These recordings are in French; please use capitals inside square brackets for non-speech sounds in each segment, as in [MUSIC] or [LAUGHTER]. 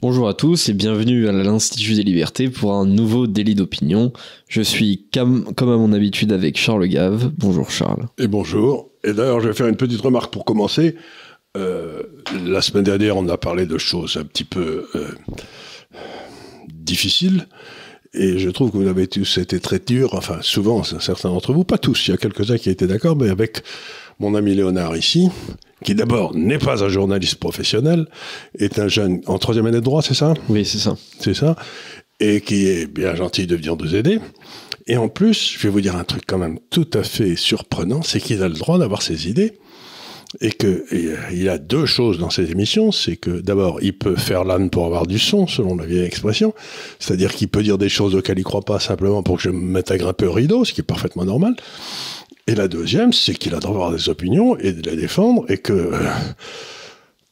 Bonjour à tous et bienvenue à l'Institut des Libertés pour un nouveau délit d'opinion. Je suis comme, à mon habitude avec Charles Gave. Bonjour Charles. Et bonjour. Et d'ailleurs, je vais faire une petite remarque pour commencer. Euh, la semaine dernière, on a parlé de choses un petit peu euh, difficiles. Et je trouve que vous avez tous été très dur, enfin souvent, certains d'entre vous, pas tous, il y a quelques-uns qui étaient d'accord, mais avec mon ami Léonard ici, qui d'abord n'est pas un journaliste professionnel, est un jeune en troisième année de droit, c'est ça? Oui, c'est ça. C'est ça. Et qui est bien gentil de venir nous aider. Et en plus, je vais vous dire un truc quand même tout à fait surprenant, c'est qu'il a le droit d'avoir ses idées. Et que il a deux choses dans ses émissions, c'est que d'abord il peut faire l'âne pour avoir du son, selon la vieille expression, c'est-à-dire qu'il peut dire des choses auxquelles il croit pas simplement pour que je me mette à grimper au rideau, ce qui est parfaitement normal. Et la deuxième, c'est qu'il a droit des opinions et de les défendre, et que euh,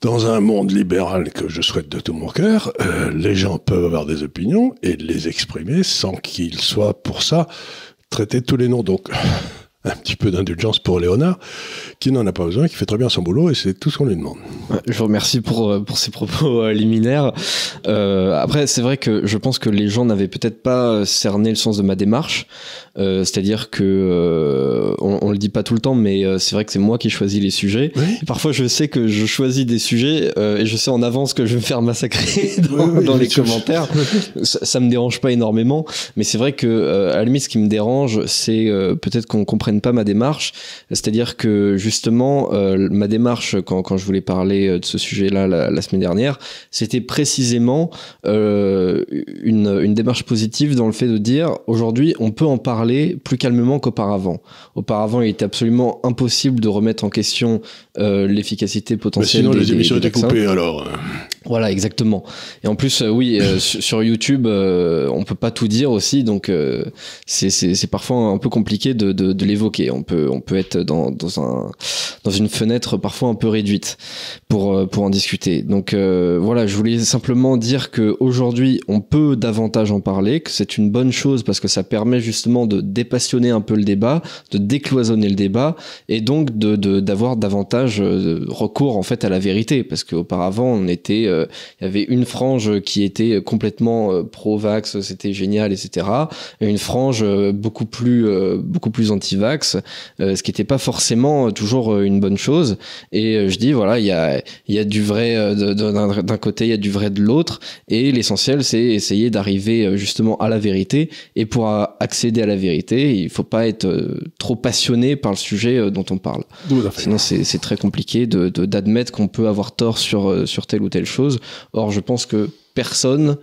dans un monde libéral que je souhaite de tout mon cœur, euh, les gens peuvent avoir des opinions et les exprimer sans qu'ils soient pour ça traités tous les noms. Donc, un petit peu d'indulgence pour Léonard, qui n'en a pas besoin, qui fait très bien son boulot et c'est tout ce qu'on lui demande. Je vous remercie pour, euh, pour ces propos euh, liminaires. Euh, après, c'est vrai que je pense que les gens n'avaient peut-être pas cerné le sens de ma démarche. Euh, C'est-à-dire que on, on, le dit pas tout le temps, mais c'est vrai que c'est moi qui choisis les sujets. parfois, je sais que je choisis des sujets et je sais en avance que je vais me faire massacrer [LAUGHS] dans, dans les commentaires. Ça, ça, me dérange pas énormément, mais c'est vrai que à la limite, ce qui me dérange, c'est peut-être qu'on comprenne pas ma démarche. C'est-à-dire que justement, euh, ma démarche quand, quand, je voulais parler euh, de ce sujet-là la, semaine dernière, c'était précisément euh, une, une, démarche positive dans le fait de dire aujourd'hui, on peut en parler plus calmement qu'auparavant. Auparavant, il était absolument impossible de remettre en question euh, l'efficacité potentielle. Mais sinon, des, les émissions étaient coupées alors. Voilà, exactement. Et en plus, euh, oui, euh, [COUGHS] sur YouTube, euh, on peut pas tout dire aussi, donc c'est parfois un peu compliqué de, de, de l'évoquer. On peut, on peut être dans, dans, un, dans une fenêtre parfois un peu réduite pour, pour en discuter. Donc voilà, je voulais simplement dire que aujourd'hui, on peut davantage en parler, que c'est une bonne chose parce que ça permet justement de dépassionner un peu le débat, de décloisonner le débat, et donc de d'avoir davantage recours en fait à la vérité, parce qu'auparavant, on était euh, il y avait une frange qui était complètement euh, pro-vax, c'était génial, etc. Et une frange euh, beaucoup plus beaucoup plus anti-vax, ce qui n'était pas forcément toujours une bonne chose. Et je dis voilà, il y a il y a du vrai d'un côté, il y a du vrai de l'autre, et l'essentiel c'est essayer d'arriver justement à la vérité. Et pour accéder à la vérité, il faut pas être trop passionné par le sujet dont on parle. Sinon c'est très compliqué de d'admettre qu'on peut avoir tort sur sur telle ou telle chose Or, je pense que personne,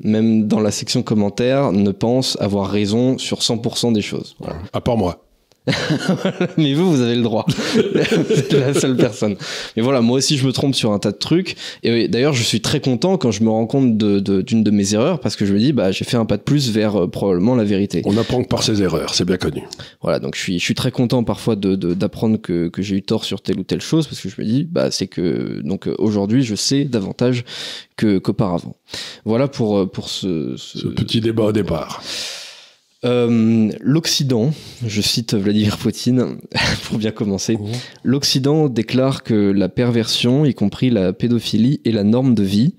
même dans la section commentaires, ne pense avoir raison sur 100% des choses. À part moi. [LAUGHS] mais vous, vous avez le droit. vous la seule personne. Mais voilà, moi aussi, je me trompe sur un tas de trucs. Et d'ailleurs, je suis très content quand je me rends compte d'une de, de, mes erreurs parce que je me dis, bah, j'ai fait un pas de plus vers euh, probablement la vérité. On apprend que par ses erreurs, c'est bien connu. Voilà, donc je suis, je suis très content parfois d'apprendre que, que j'ai eu tort sur telle ou telle chose parce que je me dis, bah, c'est que donc euh, aujourd'hui, je sais davantage qu'auparavant. voilà pour, euh, pour ce, ce... ce petit débat au départ. Euh, L'Occident, je cite Vladimir Poutine [LAUGHS] pour bien commencer, l'Occident déclare que la perversion, y compris la pédophilie, est la norme de vie.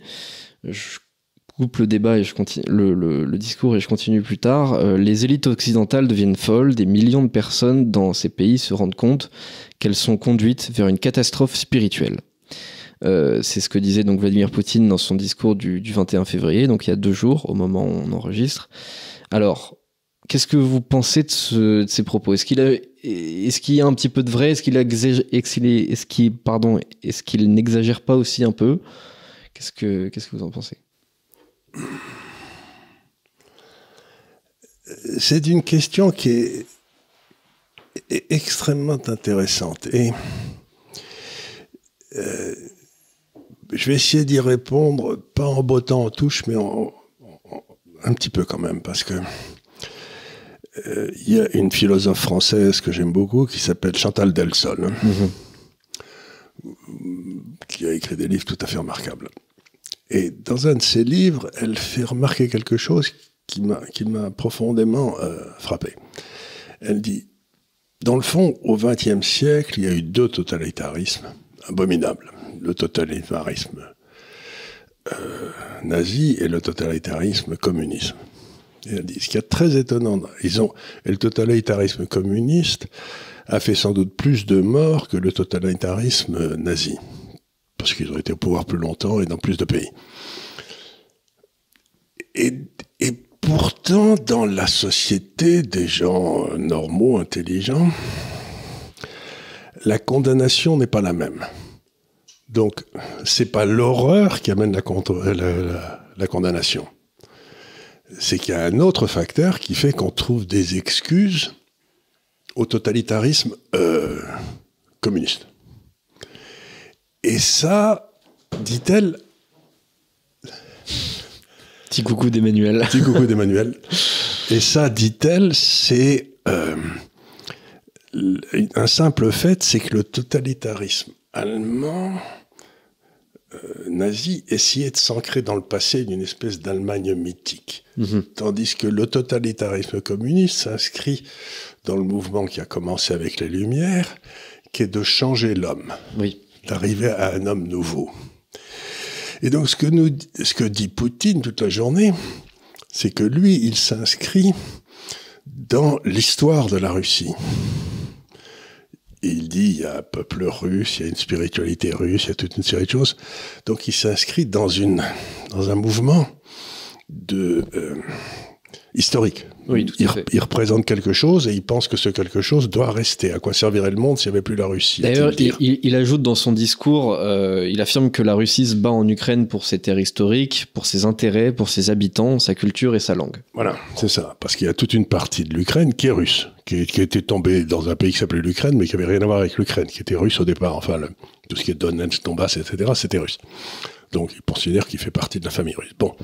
Je coupe le débat et je continue le, le, discours et je continue plus tard. Euh, les élites occidentales deviennent folles, des millions de personnes dans ces pays se rendent compte qu'elles sont conduites vers une catastrophe spirituelle. Euh, c'est ce que disait donc Vladimir Poutine dans son discours du, du 21 février, donc il y a deux jours au moment où on enregistre. Alors, Qu'est-ce que vous pensez de, ce, de ces propos? Est-ce qu'il y a un petit peu de vrai? Est-ce qu'il est-ce qu'il, pardon, est-ce qu'il n'exagère pas aussi un peu? Qu'est-ce que, qu'est-ce que vous en pensez? C'est une question qui est, extrêmement intéressante et euh, je vais essayer d'y répondre, pas en bottant en touche, mais en, un petit peu quand même, parce que euh, il y a une philosophe française que j'aime beaucoup qui s'appelle Chantal Delsol, hein, mhm. qui a écrit des livres tout à fait remarquables. Et dans un de ses livres, elle fait remarquer quelque chose qui m'a profondément euh, frappé. Elle dit, dans le fond, au XXe siècle, il y a eu deux totalitarismes abominables. Le totalitarisme euh, nazi et le totalitarisme communiste. Ce qui est très étonnant, ils ont, et le totalitarisme communiste a fait sans doute plus de morts que le totalitarisme nazi, parce qu'ils ont été au pouvoir plus longtemps et dans plus de pays. Et, et pourtant, dans la société des gens normaux, intelligents, la condamnation n'est pas la même. Donc, c'est pas l'horreur qui amène la, la condamnation. C'est qu'il y a un autre facteur qui fait qu'on trouve des excuses au totalitarisme euh, communiste. Et ça, dit-elle. Petit coucou d'Emmanuel. [LAUGHS] Petit coucou d'Emmanuel. Et ça, dit-elle, c'est euh, un simple fait, c'est que le totalitarisme allemand nazi essayait de s'ancrer dans le passé d'une espèce d'Allemagne mythique. Mhm. Tandis que le totalitarisme communiste s'inscrit dans le mouvement qui a commencé avec les Lumières, qui est de changer l'homme. Oui. D'arriver à un homme nouveau. Et donc, ce que, nous, ce que dit Poutine toute la journée, c'est que lui, il s'inscrit dans l'histoire de la Russie il dit, il y a un peuple russe, il y a une spiritualité russe, il y a toute une série de choses. Donc il s'inscrit dans, dans un mouvement de, euh, historique. Oui, tout il, à fait. il, représente quelque chose et il pense que ce quelque chose doit rester. À quoi servirait le monde s'il n'y avait plus la Russie D'ailleurs, il, il, il, ajoute dans son discours, euh, il affirme que la Russie se bat en Ukraine pour ses terres historiques, pour ses intérêts, pour ses habitants, sa culture et sa langue. Voilà, c'est ça. Parce qu'il y a toute une partie de l'Ukraine qui est russe, qui, qui, était tombée dans un pays qui s'appelait l'Ukraine, mais qui avait rien à voir avec l'Ukraine, qui était russe au départ. Enfin, le, tout ce qui est Donetsk, Donbass, etc., c'était russe. Donc, il considère qu'il fait partie de la famille russe. Bon.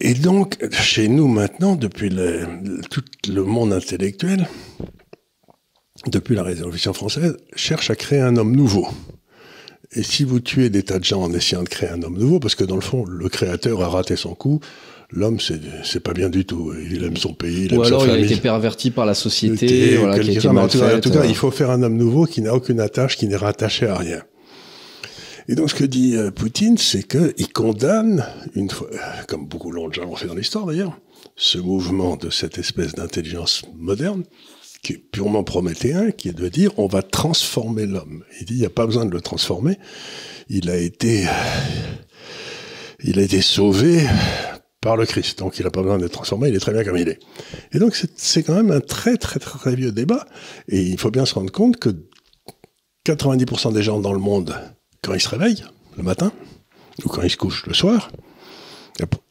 Et donc, chez nous maintenant, depuis le, tout le monde intellectuel, depuis la Révolution française, cherche à créer un homme nouveau. Et si vous tuez des tas de gens en essayant de créer un homme nouveau, parce que dans le fond, le créateur a raté son coup, l'homme, c'est pas bien du tout. Il aime son pays, il Ou aime alors sa il a famille. été perverti par la société, voilà, qui a été en mal tout cas, euh. il faut faire un homme nouveau qui n'a aucune attache, qui n'est rattaché à rien. Et donc, ce que dit euh, Poutine, c'est qu'il condamne, une fois, comme beaucoup l'ont déjà fait dans l'histoire d'ailleurs, ce mouvement de cette espèce d'intelligence moderne, qui est purement prométhéen, qui est de dire on va transformer l'homme. Il dit il n'y a pas besoin de le transformer. Il a été, il a été sauvé par le Christ. Donc il n'a pas besoin d'être transformé, il est très bien comme il est. Et donc c'est quand même un très très, très vieux débat. Et il faut bien se rendre compte que 90% des gens dans le monde quand ils se réveillent le matin, ou quand ils se couchent le soir,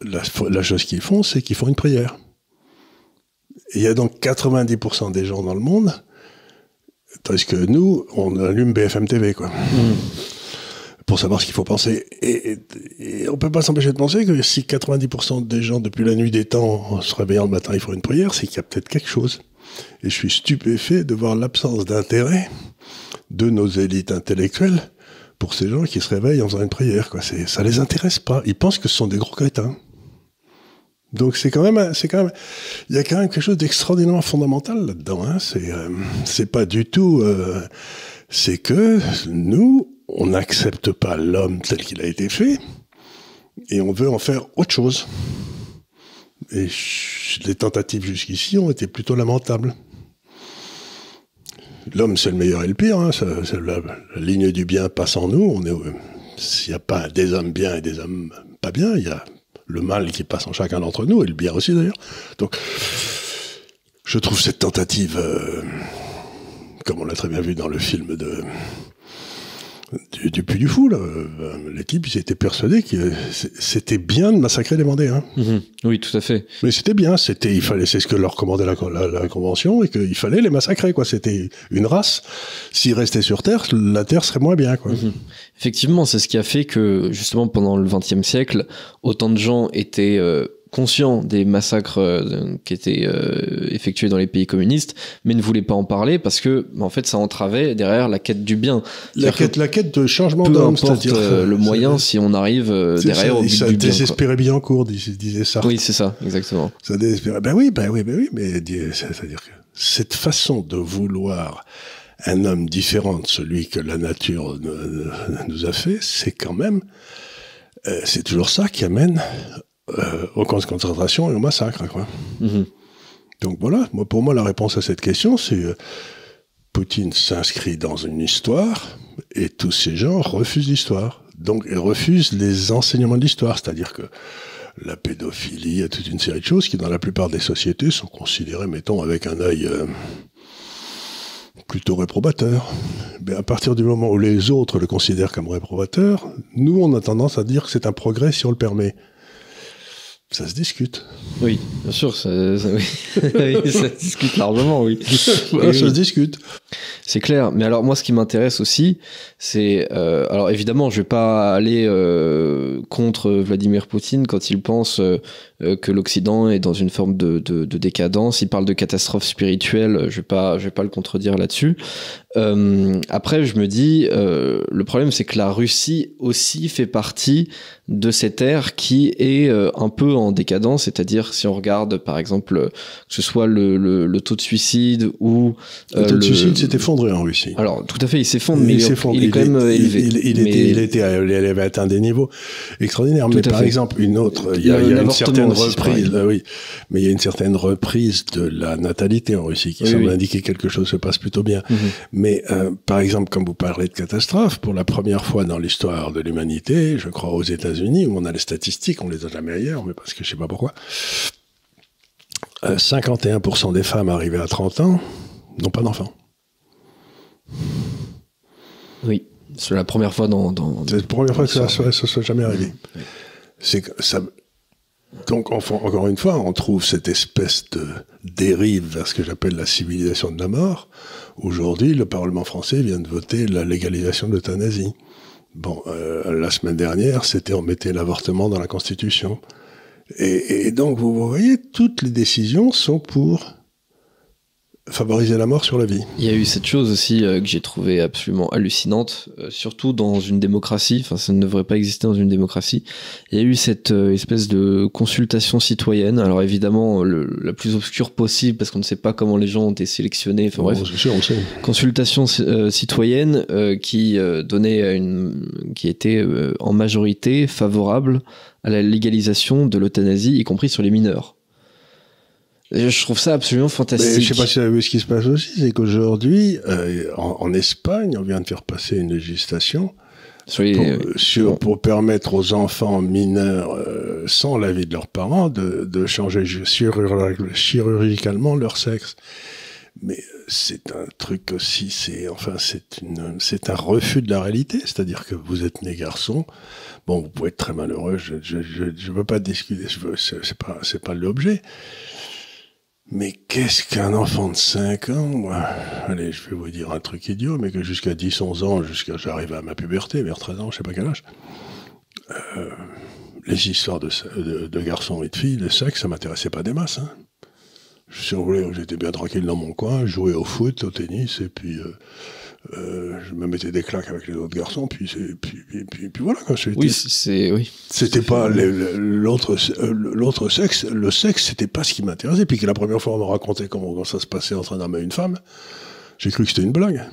la, la chose qu'ils font, c'est qu'ils font une prière. Et il y a donc 90% des gens dans le monde, tandis que nous, on allume BFM TV, quoi. Mmh. Pour savoir ce qu'il faut penser. Et, et, et on peut pas s'empêcher de penser que si 90% des gens, depuis la nuit des temps, en se réveillant le matin, ils font une prière, c'est qu'il y a peut-être quelque chose. Et je suis stupéfait de voir l'absence d'intérêt de nos élites intellectuelles pour ces gens qui se réveillent en faisant une prière. Quoi. Ça les intéresse pas. Ils pensent que ce sont des gros crétins. Donc c'est quand même, c'est quand même, il y a quand même quelque chose d'extraordinairement fondamental là-dedans. Hein. C'est, euh, c'est pas du tout, euh, c'est que nous, on n'accepte pas l'homme tel qu'il a été fait, et on veut en faire autre chose. Et les tentatives jusqu'ici ont été plutôt lamentables. L'homme, c'est le meilleur et le pire. Hein. La, ligne du bien passe en nous. S'il n'y a pas des hommes bien et des hommes pas bien, il y a le mal qui passe en chacun d'entre nous, et le bien aussi d'ailleurs. Donc, je trouve cette tentative, euh, comme on l'a très bien vu dans le film de du, du Puy du Fou, là, euh, types, ils étaient persuadés que c'était bien de massacrer les Vendéens. Mmh, oui, tout à fait. Mais c'était bien, c'était, il fallait, c'est ce que leur commandait la, la, la convention, et qu'il fallait les massacrer, quoi. C'était une race. S'ils restaient sur Terre, la Terre serait moins bien, quoi. Mmh. Effectivement, c'est ce qui a fait que, justement, pendant le XXe siècle, autant de gens étaient euh, conscients des massacres euh, qui étaient euh, effectués dans les pays communistes, mais ne voulaient pas en parler parce que, en fait, ça entravait derrière la quête du bien. La quête, la quête de changement d'homme, importe euh, le moyen, si on arrive euh, derrière ça, au but ça du bien. désespérait bien en cours, disait ça. Oui, c'est ça, exactement. Ça désespérait. Ben oui, ben oui, ben oui, mais c'est-à-dire que cette façon de vouloir un homme différent de celui que la nature nous a fait, c'est quand même euh, c'est toujours ça qui amène euh, aux camps de concentration et au massacre. Quoi. Mhm. Donc voilà, moi, pour moi, la réponse à cette question, c'est euh, Poutine s'inscrit dans une histoire et tous ces gens refusent l'histoire. Donc, ils refusent les enseignements de l'histoire, c'est-à-dire que la pédophilie, a toute une série de choses qui, dans la plupart des sociétés, sont considérées, mettons, avec un œil euh, plutôt réprobateur. Mais à partir du moment où les autres le considèrent comme réprobateur, nous, on a tendance à dire que c'est un progrès si on le permet. Ça se discute. Oui, bien sûr, ça, ça- oui. [LAUGHS] Oui, ça se discute largement, oui. [LAUGHS] Voilà, ça oui. se discute. C'est clair. Mais alors, moi, ce qui m'intéresse aussi, c'est. euh, alors, évidemment, je vais pas aller euh, contre Vladimir Poutine quand il pense euh, que l'Occident est dans une forme de, de, de décadence. Il parle de catastrophe spirituelle. Je vais pas, je vais pas le contredire là-dessus. Euh, après, je me dis, euh, le problème, c'est que la Russie aussi fait partie de cette ère qui est euh, un peu en décadence. C'est-à-dire, si on regarde, par exemple, que ce soit le, le, le taux de suicide ou Le taux de le- suicide s'est effondré en Russie. alors, tout à fait, il s'effondre, mais il, est- il est quand même il- élevé. Il, il Mais- était, il, était, il avait atteint des niveaux extraordinaires. Tout mais par fait. exemple, une autre, il y a, y une certaine aussi, reprise, euh, oui, mais il y a une certaine reprise de la natalité en Russie qui Oui, semble oui. indiquer que quelque chose se passe plutôt bien. Mhm. Mais euh, par exemple, comme vous parlez de catastrophe, pour la première fois dans l'histoire de l'humanité, je crois aux États-Unis, où on a les statistiques, on les a jamais ailleurs, mais parce que je sais pas pourquoi. euh, 51% des femmes arrivées à 30 ans n'ont pas d'enfants. Oui, c'est la première fois dans. dans- C'est la première fois que ça soit, ça soit jamais arrivé. C'est que ça. Donc, encore une fois, on trouve cette espèce de dérive vers ce que j'appelle la civilisation de la mort. Aujourd'hui, le Parlement français vient de voter la légalisation de l'euthanasie. Bon, euh, la semaine dernière, c'était on mettait l'avortement dans la Constitution. Et donc, vous voyez, toutes les décisions sont pour favoriser la mort sur la vie. Il y a eu cette chose aussi euh, que j'ai trouvé absolument hallucinante, euh, surtout dans une démocratie. Enfin, ça ne devrait pas exister dans une démocratie. Il y a eu cette euh, espèce de consultation citoyenne. Alors évidemment, le- la plus obscure possible, parce qu'on ne sait pas comment les gens ont été sélectionnés. Enfin bref, Bon, c'est sûr, on sait. consultation euh, citoyenne euh, qui euh, donnait une, qui était euh, en majorité favorable à la légalisation de l'euthanasie, y compris sur les mineurs. Je trouve ça absolument Mais fantastique. je sais pas si vous avez vu ce qui se passe aussi, c'est qu'aujourd'hui, euh, en, en Espagne, on vient de faire passer une législation pour, euh, sur- pour permettre aux enfants mineurs, euh, sans l'avis de leurs parents, de, de changer chirurgicalement leur sexe. Mais c'est un truc aussi, c'est enfin c'est une, c'est un refus de la réalité. C'est-à-dire que vous êtes né garçon, bon, vous pouvez être très malheureux. Je je je, je veux pas discuter, je veux, c'est pas c'est pas l'objet. Mais qu'est-ce qu'un enfant de 5 ans moi? Allez, je vais vous dire un truc idiot, mais que jusqu'à 10, 11 ans, jusqu'à j'arrive à ma puberté, vers 13 ans, je sais pas quel âge, euh, les histoires de, de, de garçons et de filles, le sexe, ça m'intéressait pas des masses. Hein. Si on voulait, j'étais bien tranquille dans mon coin, jouais au foot, au tennis, et puis euh, euh, je me mettais des claques avec les autres garçons, puis, puis, puis, puis, puis voilà. C'était- Oui, c'est oui. c'était pas l'autre euh, l'autre sexe le sexe c'était pas ce qui m'intéressait puis que la première fois on m'a raconté comment, ça se passait entre un homme et une femme j'ai cru que c'était une blague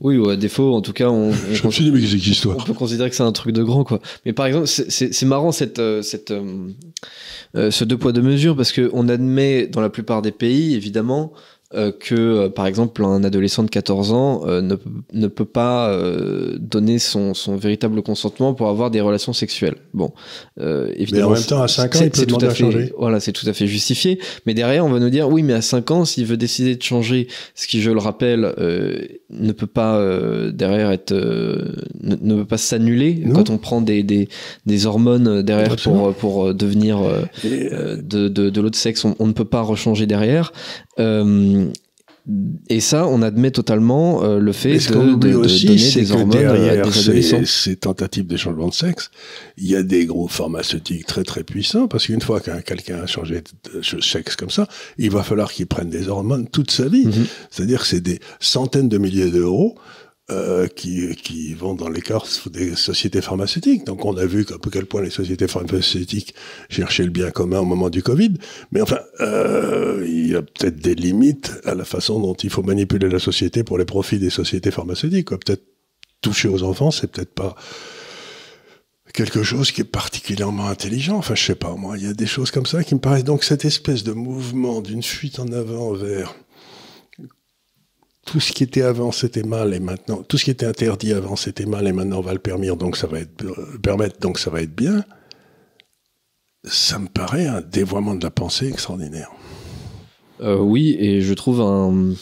Oui, ou à défaut, en tout cas, on, on, je me suis dit mais c'est on peut considérer que c'est un truc de grand, quoi. Mais par exemple, c'est- marrant cette, euh, cette, euh, ce deux poids deux mesures parce que on admet dans la plupart des pays, évidemment, euh, que euh, par exemple un adolescent de 14 ans euh, ne, peut- ne peut pas donner son, son véritable consentement pour avoir des relations sexuelles. Bon, euh, mais évidemment. en même temps à 5 ans il peut demander à fait, changer Voilà, c'est tout à fait justifié. Mais derrière, on va nous dire, oui, mais à 5 ans, s'il veut décider de changer, ce qui, je le rappelle, ne peut pas derrière être, ne, ne peut pas s'annuler quand on prend des, des, des hormones derrière Absolument. pour, pour devenir de, de l'autre sexe. On, on ne peut pas rechanger derrière. Euh, et ça, on admet totalement euh, le fait de, ce de, de aussi donner des hormones à des ces, adolescents. ces tentatives de changement de sexe il y a des groupes pharmaceutiques très très puissants parce qu'une fois qu'un quelqu'un a changé de sexe comme ça il va falloir qu'il prenne des hormones toute sa vie Mhm. C'est-à-dire que c'est des centaines de milliers d'euros euh, qui, qui vont dans les coffres des sociétés pharmaceutiques. Donc on a vu à quel point les sociétés pharmaceutiques cherchaient le bien commun au moment du Covid. Mais enfin, euh, il y a peut-être des limites à la façon dont il faut manipuler la société pour les profits des sociétés pharmaceutiques. Peut-être toucher aux enfants, c'est peut-être pas quelque chose qui est particulièrement intelligent. Enfin, je sais pas, moi, il y a des choses comme ça qui me paraissent. Donc, cette espèce de mouvement d'une fuite en avant vers tout ce qui était avant, c'était mal, et maintenant, tout ce qui était interdit avant, c'était mal, et maintenant, on va le permettre, donc ça va être, euh, permettre, donc ça va être bien. Ça me paraît un dévoiement de la pensée extraordinaire. Euh, oui, et je trouve un,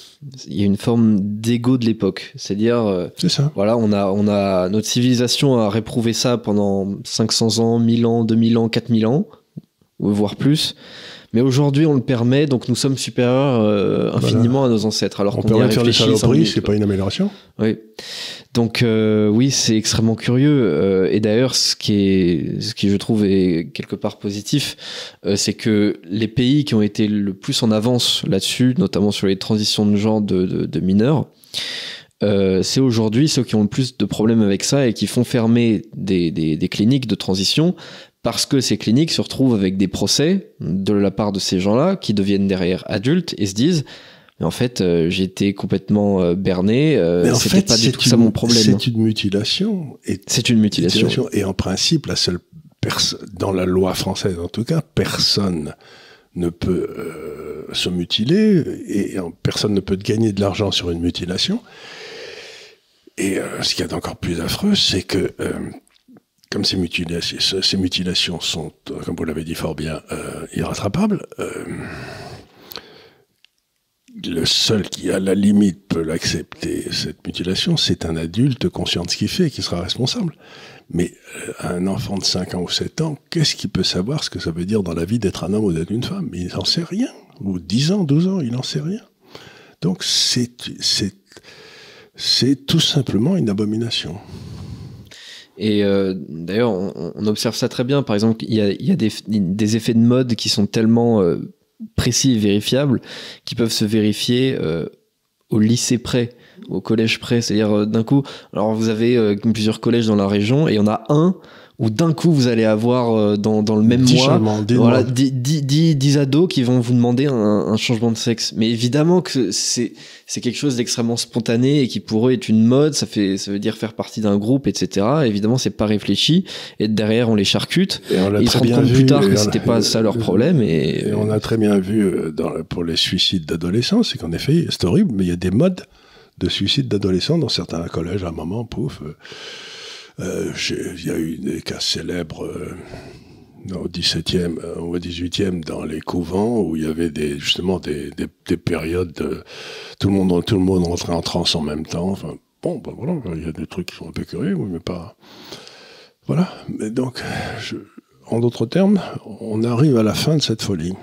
il y a une forme d'ego de l'époque, c'est-à-dire, euh, voilà, on a, on a notre civilisation a réprouvé ça pendant 500 ans, 1000 ans, 2000 ans, 4000 ans, voire plus. Mais aujourd'hui, on le permet, donc nous sommes supérieurs euh, infiniment à nos ancêtres. Alors On qu'on permet de faire des saloperies, c'est pas une amélioration. Oui. Donc euh, oui, c'est extrêmement curieux. euh, et d'ailleurs, ce qui est, ce qui je trouve est quelque part positif, c'est que les pays qui ont été le plus en avance là-dessus, notamment sur les transitions de genre de, de- de mineurs, euh, c'est aujourd'hui ceux qui ont le plus de problèmes avec ça et qui font fermer des, des- des cliniques de transition parce que ces cliniques se retrouvent avec des procès de la part de ces gens-là qui deviennent derrière adultes et se disent mais en fait euh, été complètement euh, berné euh, c'était pas du tout ça mon problème C'est une mutilation. Et c'est une mutilation mutilation. Et en principe, la seule personne, dans la loi française en tout cas, personne ne peut euh, se mutiler et en- personne ne peut gagner de l'argent sur une mutilation. Et euh, ce qu'il y a d'encore plus affreux, c'est que comme ces mutilations, sont, euh, comme vous l'avez dit fort bien, euh, irrattrapables, euh, le seul qui, à la limite, peut l'accepter, cette mutilation, c'est un adulte conscient de ce qu'il fait et qui sera responsable. Mais un enfant de 5 ans ou 7 ans, qu'est-ce qu'il peut savoir ce que ça veut dire dans la vie d'être un homme ou d'être une femme? Il n'en sait rien. Ou 10 ans, 12 ans, il n'en sait rien. Donc c'est tout simplement une abomination. Et euh, d'ailleurs, on, observe ça très bien. Par exemple, il y a, des, effets de mode qui sont tellement euh, précis et vérifiables qui peuvent se vérifier euh, au lycée près, au collège près. C'est-à-dire, d'un coup, alors vous avez plusieurs collèges dans la région et il y en a un où d'un coup vous allez avoir euh, dans, dans le même Dix mois voilà, mois. 10, 10, 10, 10 ados qui vont vous demander un, un changement de sexe. Mais évidemment que c'est c'est quelque chose d'extrêmement spontané et qui pour eux est une mode. Ça fait ça veut dire faire partie d'un groupe, etc. Évidemment, c'est pas réfléchi. Et derrière, on les charcute. Et on l'a Ils se rendent compte vu, plus tard que c'était pas ça leur [LAUGHS] problème. Et, Et on a très bien vu euh, dans, pour les suicides d'adolescents, c'est qu'en effet, c'est horrible, mais il y a des modes de suicide d'adolescents dans certains collèges à un moment, pouf. euh, Il y a eu des cas célèbres euh, au 17e euh, ou au 18e dans les couvents où il y avait justement des, des, des périodes de, tout le monde tout le monde rentrait en transe en même temps. Enfin, bon, ben voilà, il y a des trucs qui sont un peu curieux, mais pas. Voilà. Mais donc, en d'autres termes, on arrive à la fin de cette folie.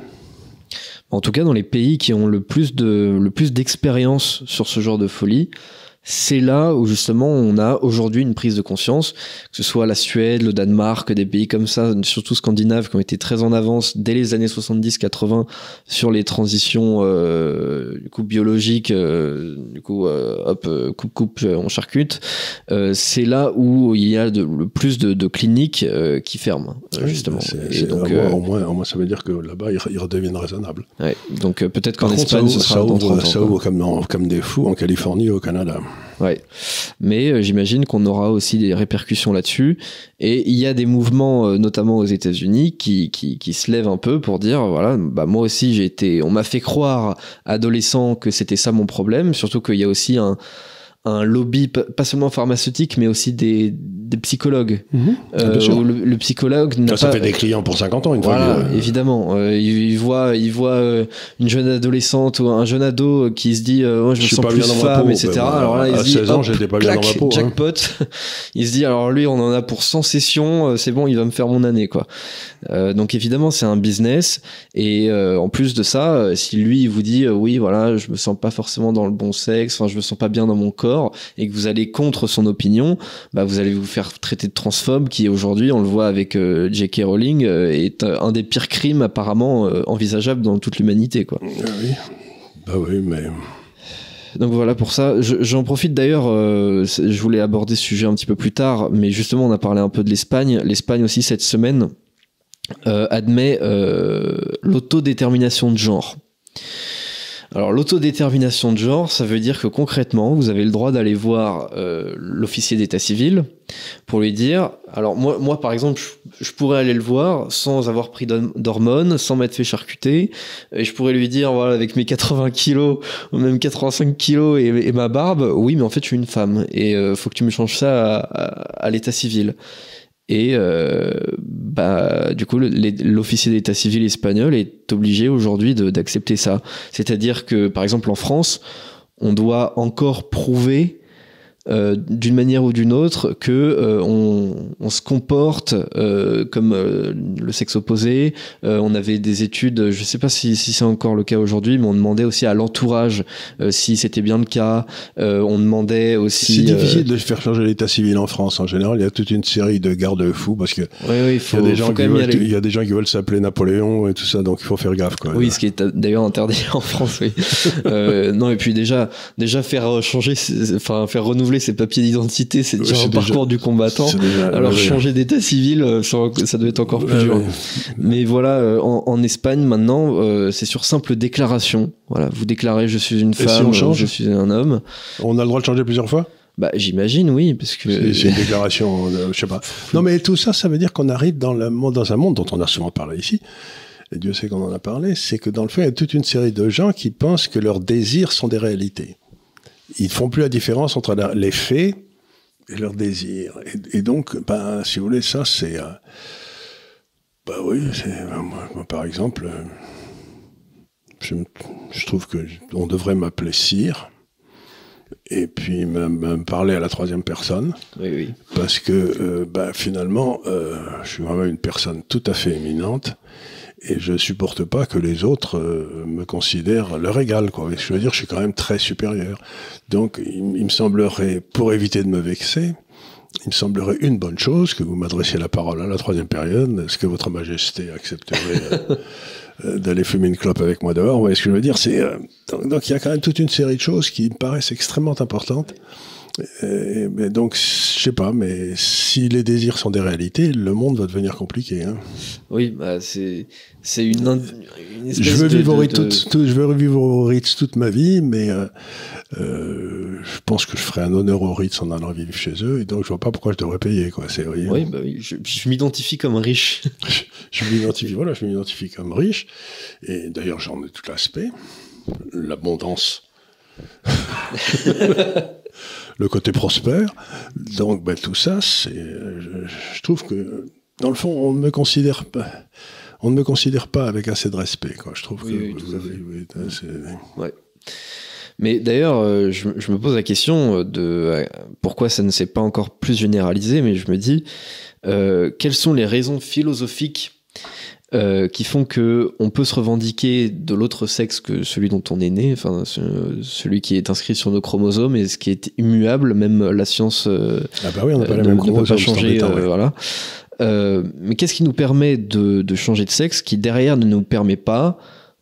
En tout cas, dans les pays qui ont le plus de le plus d'expérience sur ce genre de folie, c'est là où justement on a aujourd'hui une prise de conscience, que ce soit la Suède, le Danemark, des pays comme ça, surtout scandinaves, qui ont été très en avance dès les années 70-80 sur les transitions euh, du coup biologiques, euh, du coup euh, hop euh, coupe coupe euh, on charcute. Euh, c'est là où il y a de, le plus de, de cliniques euh, qui ferment Oui, justement. c'est- Et donc, au, moins, au, moins, au moins, ça veut dire que là-bas, ils, ils redeviennent raisonnables. ouais, donc peut-être qu'en ça Espagne ouvre, ce sera ça ouvre, 30 ans, ça ouvre comme, dans- comme des fous en Californie au Canada. Ouais. Mais euh, j'imagine qu'on aura aussi des répercussions là-dessus. Et il y a des mouvements, euh, notamment aux États-Unis, qui, qui, qui se lèvent un peu pour dire voilà, bah moi aussi j'ai été, on m'a fait croire adolescent que c'était ça mon problème. Surtout qu'il y a aussi un un lobby pas seulement pharmaceutique mais aussi des, des psychologues Ah, Euh, le, le psychologue n'a Ça, ça pas fait des clients pour 50 ans, une voilà, fois. évidemment. Euh, il, il voit, il voit euh, une jeune adolescente ou un jeune ado qui se dit euh, oh, je me Je suis sens pas plus bien dans ma femme, peau. etc. Ben voilà. alors là, il À se dit 16 ans, hop, j'étais pas bien dans clac, ma peau, hein. Jackpot. [LAUGHS] il se dit alors lui, on en a pour 100 sessions, c'est bon, il va me faire mon année quoi. Euh, donc évidemment, c'est un business et euh, en plus de ça, si lui il vous dit euh, oui, voilà, je me sens pas forcément dans le bon sexe, enfin je me sens pas bien dans mon corps et que vous allez contre son opinion, bah vous allez vous faire traiter de transphobe qui aujourd'hui, on le voit avec euh, J.K. Rowling, euh, est un des pires crimes apparemment euh, envisageables dans toute l'humanité quoi. Ah oui. Bah oui, mais. Donc voilà pour ça. Je- J'en profite d'ailleurs, euh, je voulais aborder ce sujet un petit peu plus tard, mais justement on a parlé un peu de l'Espagne. L'Espagne aussi cette semaine euh, admet euh, l'autodétermination de genre. Alors l'autodétermination de genre, ça veut dire que concrètement, vous avez le droit d'aller voir euh, l'officier d'état civil pour lui dire, alors moi, moi par exemple, je, pourrais aller le voir sans avoir pris d'horm- d'hormones, sans m'être fait charcuter, et je pourrais lui dire, voilà, avec mes 80 kilos, ou même 85 kilos et, et ma barbe, oui, mais en fait, je suis une femme, et euh, faut que tu me changes ça à l'état civil. Et euh, bah, du coup, l'officier d'état civil espagnol est obligé aujourd'hui d'accepter ça. C'est-à-dire que, par exemple, en France, on doit encore prouver euh, d'une manière ou d'une autre que euh, on, on se comporte euh, comme euh, le sexe opposé. Euh, on avait des études, je sais pas si, si c'est encore le cas aujourd'hui, mais on demandait aussi à l'entourage euh, si c'était bien le cas. Euh, on demandait aussi. C'est difficile de faire changer l'état civil en France. En général, il y a toute une série de garde-fous parce que Oui, oui, il il y, a des gens qui veulent, il y a des gens qui veulent s'appeler Napoléon et tout ça, donc il faut faire gaffe. Quoi. Oui, ce qui est d'ailleurs interdit [LAUGHS] en France. Oui. Euh, non, et puis déjà, déjà faire changer, enfin faire renouveler ses papiers d'identité, c'est Ouais, déjà un déjà- parcours du combattant. Déjà- Alors ouais, changer d'état civil, euh, ça, ça doit être encore plus Ouais, dur. Mais voilà, euh, en, en Espagne maintenant, euh, c'est sur simple déclaration. Voilà, vous déclarez je suis une si femme, on change je suis un homme. On a le droit de changer plusieurs fois? Bah j'imagine oui, parce que C'est c'est une [LAUGHS] déclaration, euh, je sais pas. Non, mais tout ça, ça veut dire qu'on arrive dans, le monde, dans un monde dont on a souvent parlé ici, et Dieu sait qu'on en a parlé, c'est que dans le fond, il y a toute une série de gens qui pensent que leurs désirs sont des réalités. Ils font plus la différence entre la- les faits et leurs désirs. Et, et donc, ben, si vous voulez, ça, c'est... euh, bah oui, ben, moi, moi, par exemple, euh, je, trouve que on devrait m'appeler Sire, et puis me, me parler à la troisième personne oui oui. parce que euh, bah, finalement, euh, je suis vraiment une personne tout à fait éminente et je supporte pas que les autres euh, me considèrent leur égal. Quoi. Je veux dire, je suis quand même très supérieur. Donc, il, me semblerait, pour éviter de me vexer, il me semblerait une bonne chose que vous m'adressiez la parole à la troisième période. Est-ce que votre Majesté accepterait euh, [LAUGHS] euh, d'aller fumer une clope avec moi dehors? Vous voyez ce que je veux dire? C'est euh, donc il y a quand même toute une série de choses qui me paraissent extrêmement importantes. Donc, je sais pas, mais si les désirs sont des réalités, le monde va devenir compliqué. Hein. Oui, bah c'est c'est une, une espèce Je veux, de- vivre au de- Ritz de- toute- tout- je veux vivre au Ritz toute ma vie, mais euh, euh, je pense que je ferai un honneur au Ritz en allant vivre chez eux, et donc je vois pas pourquoi je devrais payer. Quoi. C'est, oui, Oui, bah oui, je, je m'identifie comme riche. [LAUGHS] je, je m'identifie, voilà, je m'identifie comme riche, et d'ailleurs j'en ai tout l'aspect, l'abondance, [LAUGHS] le côté prospère. Donc ben, tout ça, c'est, je, je trouve que dans le fond, on ne me considère pas. On ne me considère pas avec assez de respect, quoi. Je trouve Oui, que oui, tout oui, Ouais. Mais d'ailleurs, euh, je, je me pose la question euh, de euh, pourquoi ça ne s'est pas encore plus généralisé, mais je me dis euh, quelles sont les raisons philosophiques euh, qui font que on peut se revendiquer de l'autre sexe que celui dont on est né, enfin ce- celui qui est inscrit sur nos chromosomes et ce qui est immuable, même la science euh, Ah bah oui, on n'a pas euh, pas changer. embêtant, euh, ouais. voilà. Euh, mais qu'est-ce qui nous permet de, de changer de sexe qui derrière ne nous permet pas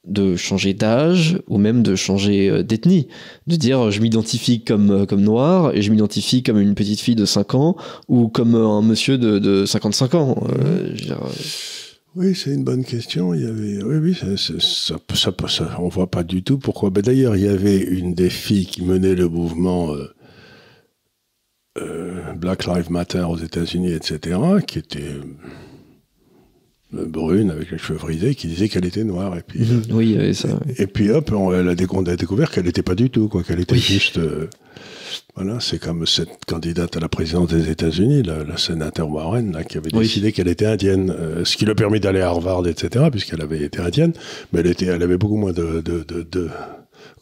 de changer d'âge ou même de changer d'ethnie? De dire je m'identifie comme comme noir et je m'identifie comme une petite fille de 5 ans ou comme un monsieur de, de 55 ans Euh, je veux dire, Oui, c'est une bonne question. Il y avait, oui, oui, ça, ça, ça, ça- ça- on voit pas du tout pourquoi. Ben, D'ailleurs, il y avait une des filles qui menait le mouvement euh, euh, Black Lives Matter aux États-Unis, etc., qui était euh, brune avec les cheveux frisés, qui disait qu'elle était noire. Et puis, oui il y avait ça et puis hop, on, elle a, découvert qu'elle n'était pas du tout, quoi, qu'elle était Oui. juste. euh, voilà, c'est comme cette candidate à la présidence des États-Unis, la, la sénateur Warren, là, qui avait Oui. décidé qu'elle était indienne, euh, ce qui lui a permis d'aller à Harvard, etc., puisqu'elle avait été indienne, mais elle, était, elle avait beaucoup moins de, de, de, de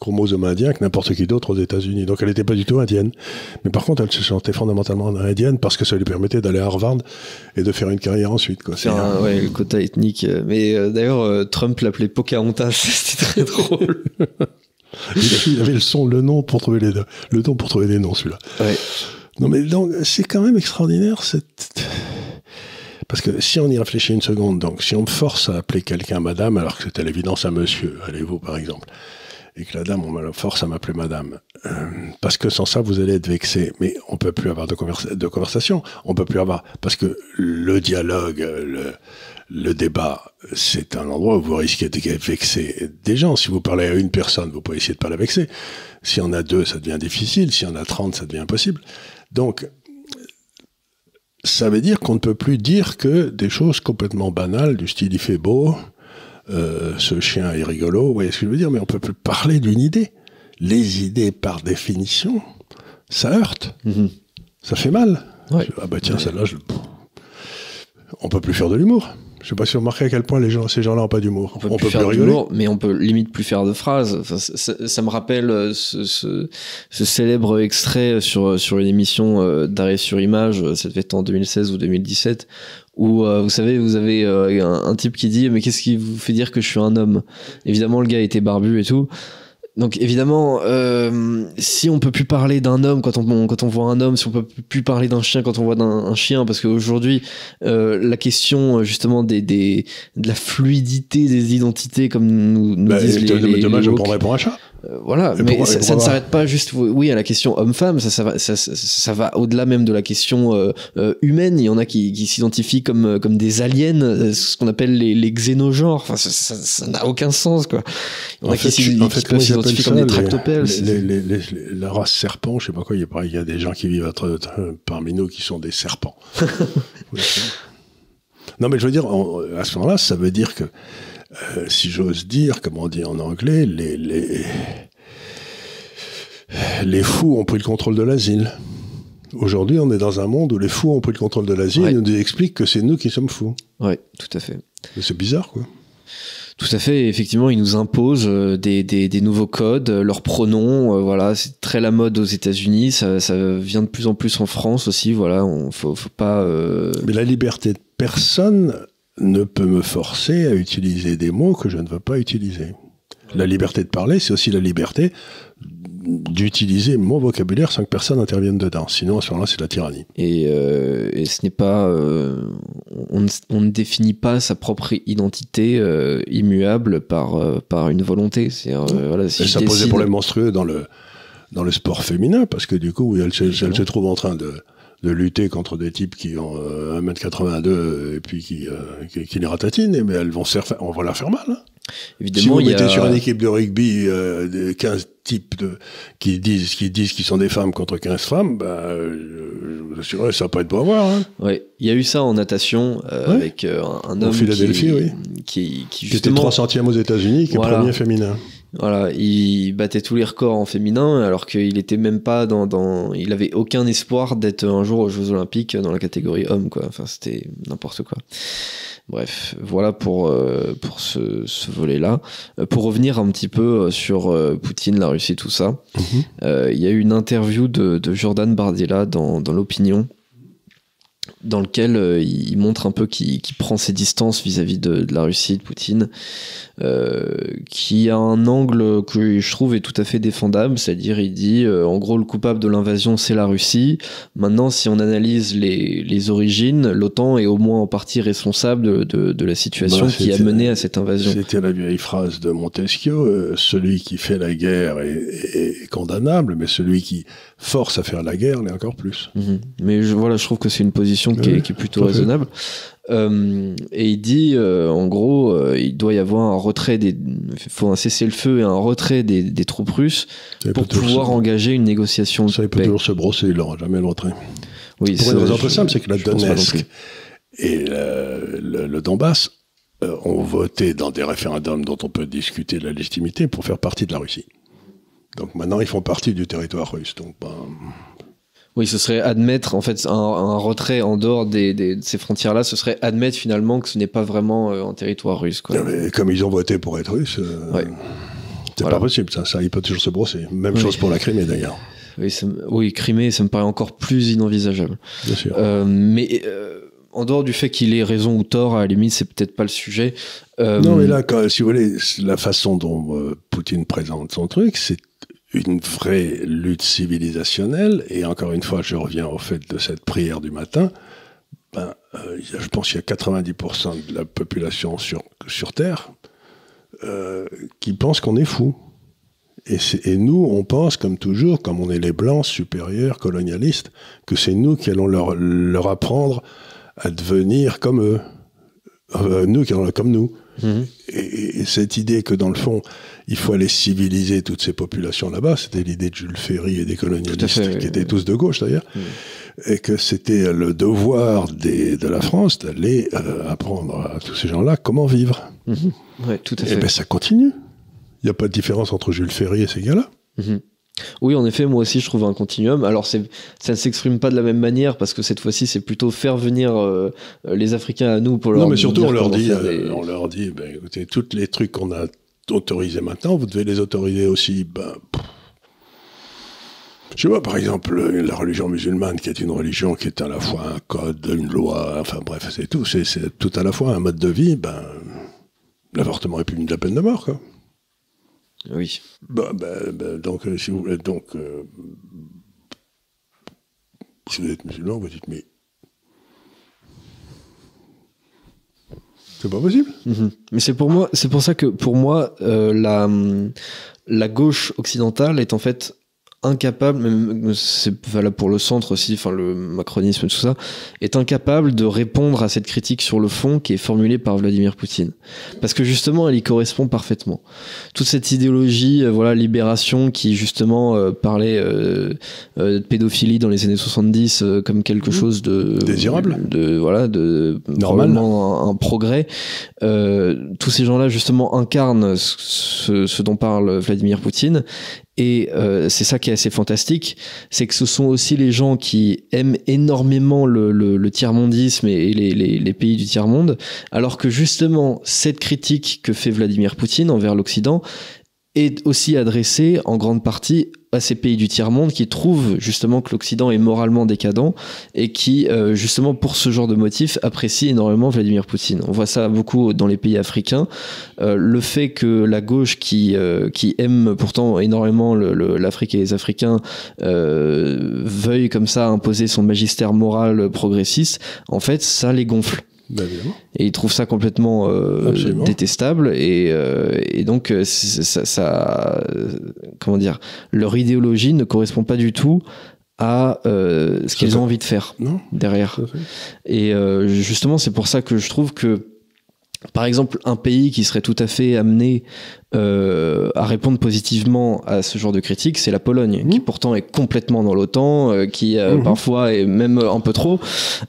chromosomes indiens que n'importe qui d'autre aux États-Unis. Donc elle n'était pas du tout indienne. Mais par contre, elle se sentait fondamentalement indienne parce que ça lui permettait d'aller à Harvard et de faire une carrière ensuite. Quoi. Faire un- ouais, le quota ethnique mais euh, d'ailleurs euh, Trump l'appelait Pocahontas [LAUGHS] c'était très drôle [LAUGHS] [LAUGHS] il, avait, le son, le nom pour trouver les, le nom pour trouver les noms, celui-là. ouais. Non, mais donc, c'est quand même extraordinaire, cette... Parce que si on y réfléchit une seconde, donc, si on me force à appeler quelqu'un madame, alors que c'est à l'évidence un monsieur, allez-vous, par exemple, et que la dame, on me force à m'appeler madame. Euh, parce que sans ça, vous allez être vexé. Mais on peut plus avoir de, de conversation. On peut plus avoir, parce que le dialogue, le, le débat, c'est un endroit où vous risquez de vexer des gens. Si vous parlez à une personne, vous pouvez essayer de pas la vexer. Si on a deux, ça devient difficile. Si on a 30, ça devient impossible. Donc, ça veut dire qu'on ne peut plus dire que des choses complètement banales, du style il fait beau, euh, ce chien est rigolo, vous voyez ce que je veux dire, mais on peut plus parler d'une idée. Les idées, par définition, ça heurte. Mhm. Ça fait mal. Ah bah tiens, celle-là, je... on peut plus faire de l'humour. Je sais pas si vous remarquez à quel point les gens, ces gens-là n'ont pas d'humour. On peut, plus, faire d'humour, mais on peut limite plus faire de phrases. ça, me rappelle euh, ce, ce, célèbre extrait sur, sur une émission euh, d'arrêt sur image, ça devait être en 2016 ou 2017, où euh, vous savez, vous avez un, type qui dit mais qu'est-ce qui vous fait dire que je suis un homme? Évidemment, le gars était barbu et tout. Donc évidemment, euh, si on peut plus parler d'un homme quand on, quand on voit un homme, si on peut plus parler d'un chien quand on voit un, chien, parce qu'aujourd'hui, euh, la question justement des, des, de la fluidité des identités, comme nous, nous bah, disent les, les, dommage, je prendrais pour un chat. Euh, voilà, mais ça, ne s'arrête pas juste, oui, à la question homme-femme, ça, ça, va, ça, ça va au-delà même de la question euh, euh, humaine. Il y en a qui, qui s'identifient comme, comme des aliens, ce qu'on appelle les, les xénogenres. Enfin, ça n'a aucun sens, quoi. Il y en, a qui, s'identifient comme des tractopelles. Les, les, la race serpent, je sais pas quoi, il y, a, il y a des gens qui vivent parmi nous qui sont des serpents. [LAUGHS] non, mais je veux dire, à ce moment-là, ça veut dire que euh, si j'ose dire, comme on dit en anglais, les, les, les fous ont pris le contrôle de l'asile. Aujourd'hui, on est dans un monde où les fous ont pris le contrôle de l'asile et nous expliquent que c'est nous qui sommes fous. Oui, tout à fait. C'est bizarre, quoi. Tout à fait. Effectivement, ils nous imposent euh, des, des, des nouveaux codes, euh, leurs pronoms. voilà, c'est très la mode aux États-Unis. Ça, ça, vient de plus en plus en France aussi. Voilà, on faut, faut pas. Mais la liberté de personne ne peut me forcer à utiliser des mots que je ne veux pas utiliser. La liberté de parler, c'est aussi la liberté d'utiliser mon vocabulaire sans que personne n'intervienne dedans. Sinon, à ce moment-là, c'est la tyrannie. Et, euh, et ce n'est pas... Euh, on, on, ne définit pas sa propre identité euh, immuable par, par une volonté. C'est, voilà, si et ça posait problème monstrueux dans le, dans le sport féminin, parce que du coup, elle, elle se trouve en train de de lutter contre des types qui ont 1m82 euh, et puis qui, euh, qui, les ratatinent, mais elles vont se faire, on va leur faire mal. Hein. Évidemment, si vous mettez sur une équipe de rugby euh, 15 types de, qui disent qui disent qu'ils sont des femmes contre 15 femmes, bah, je vous assure, ça va pas être beau à voir. Hein. Oui, il y a eu ça en natation euh, avec un homme Philadelphie, qui, oui. qui, qui, justement... était 3 centièmes aux États-Unis, qui est premier féminin. Voilà, il battait tous les records en féminin, alors qu'il était même pas dans, dans, il avait aucun espoir d'être un jour aux Jeux Olympiques dans la catégorie homme, quoi. Enfin, c'était n'importe quoi. Bref, voilà pour euh, pour ce, ce volet-là. Euh, pour revenir un petit peu euh, sur Poutine, la Russie, tout ça, mhm. il y a eu une interview de, de Jordan Bardella dans, dans l'Opinion dans lequel euh, il montre un peu qu'il prend ses distances vis-à-vis de, de, la Russie, de Poutine, euh, qui a un angle que je trouve est tout à fait défendable, c'est-à-dire il dit euh, en gros le coupable de l'invasion c'est la Russie. Maintenant, si on analyse les, les origines, l'OTAN est au moins en partie responsable de, de, la situation bah, qui a mené à cette invasion. C'était la vieille phrase de Montesquieu celui qui fait la guerre est, est, condamnable, mais celui qui force à faire la guerre l'est encore plus. Mhm. Mais je, voilà, je trouve que c'est une position qui, est, qui, est, plutôt raisonnable. Euh, et il dit, euh, en gros, euh, il doit y avoir un retrait des, faut un cessez-le-feu et un retrait des, des troupes russes pour pouvoir engager une négociation. Ça, il peut toujours se brosser, il n'aura jamais le retrait. Oui, pour une raison très simple, c'est que la Donetsk et le, le, le Donbass ont voté dans des référendums dont on peut discuter de la légitimité pour faire partie de la Russie. Donc maintenant, ils font partie du territoire russe. Donc, ben, oui, ce serait admettre en fait un, retrait en dehors des, de ces frontières-là. Ce serait admettre finalement que ce n'est pas vraiment euh, un territoire russe. Quoi. comme ils ont voté pour être russe, euh, c'est pas possible. Ça, ça, il peut toujours se brosser. Même chose pour la Crimée d'ailleurs. Oui, oui, Crimée, ça me paraît encore plus inenvisageable. Bien sûr. Euh, mais en dehors du fait qu'il ait raison ou tort, à la limite, c'est peut-être pas le sujet. Non, mais là, si vous voulez, la façon dont Poutine présente son truc, c'est une vraie lutte civilisationnelle. Et encore une fois, je reviens au fait de cette prière du matin. Ben, euh, je pense qu'il y a 90% de la population sur, sur Terre euh, qui pense qu'on est fou. Et, nous, on pense, comme toujours, comme on est les blancs supérieurs, colonialistes, que c'est nous qui allons leur, leur apprendre à devenir comme eux. Euh, nous qui allons comme nous. Mhm. Et, et cette idée que dans le fond, il faut aller civiliser toutes ces populations là-bas, c'était l'idée de Jules Ferry et des colonialistes, qui étaient tous de gauche d'ailleurs, et que c'était le devoir des, de la France d'aller euh, apprendre à tous ces gens-là comment vivre. Mhm. Ouais, tout à Et fait. ben ça continue. Il n'y a pas de différence entre Jules Ferry et ces gars-là. Oui, en effet, moi aussi, je trouve un continuum. Alors, ça ne s'exprime pas de la même manière parce que cette fois-ci, c'est plutôt faire venir euh, les Africains à nous pour leur non, mais surtout, dire on leur dit, euh, des- on leur dit, ben, écoutez, tous les trucs qu'on a autorisés maintenant, vous devez les autoriser aussi. Ben, pff. je vois, par exemple, la religion musulmane, qui est une religion qui est à la fois un code, une loi, enfin bref, c'est tout. C'est, c'est tout à la fois un mode de vie. Ben, l'avortement est puni de la peine de mort, quoi. Oui. Ben, ben, ben, donc, euh, si vous voulez, donc, euh, si vous êtes musulman, vous dites, mais c'est pas possible. Mhm. Mais c'est pour moi, c'est pour ça que pour moi, euh, la, la gauche occidentale est en fait incapable, même c'est valable pour le centre aussi, enfin le macronisme, tout ça, est incapable de répondre à cette critique sur le fond qui est formulée par Vladimir Poutine. Parce que justement, elle y correspond parfaitement. Toute cette idéologie, euh, voilà, libération qui justement euh, parlait euh, euh, de pédophilie dans les années 70 euh, comme quelque Mmh. chose de Désirable. de voilà, de Normal. un, un progrès. Euh, tous ces gens-là justement incarnent ce- ce dont parle Vladimir Poutine. Et euh, c'est ça qui est assez fantastique, c'est que ce sont aussi les gens qui aiment énormément le, le, le tiers-mondisme et, les, les, les pays du tiers-monde, alors que justement cette critique que fait Vladimir Poutine envers l'Occident est aussi adressée en grande partie à ces pays du tiers-monde qui trouvent justement que l'Occident est moralement décadent et qui, euh, justement, pour ce genre de motif, apprécient énormément Vladimir Poutine. On voit ça beaucoup dans les pays africains. Euh, le fait que la gauche, qui, euh, qui aime pourtant énormément l'Afrique et les Africains, veuille comme ça imposer son magistère moral progressiste, en fait, ça les gonfle. Ben, évidemment. Et ils trouvent ça complètement euh, détestable. Et, euh, et donc, euh, ça, ça- comment dire, leur idéologie ne correspond pas du tout à euh, ce qu'ils ont envie de faire Non derrière. Et justement, c'est pour ça que je trouve que, par exemple, un pays qui serait tout à fait amené euh, à répondre positivement à ce genre de critiques, c'est la Pologne, Mmh. qui pourtant est complètement dans l'OTAN, euh, qui euh, Mhm. parfois est même un peu trop,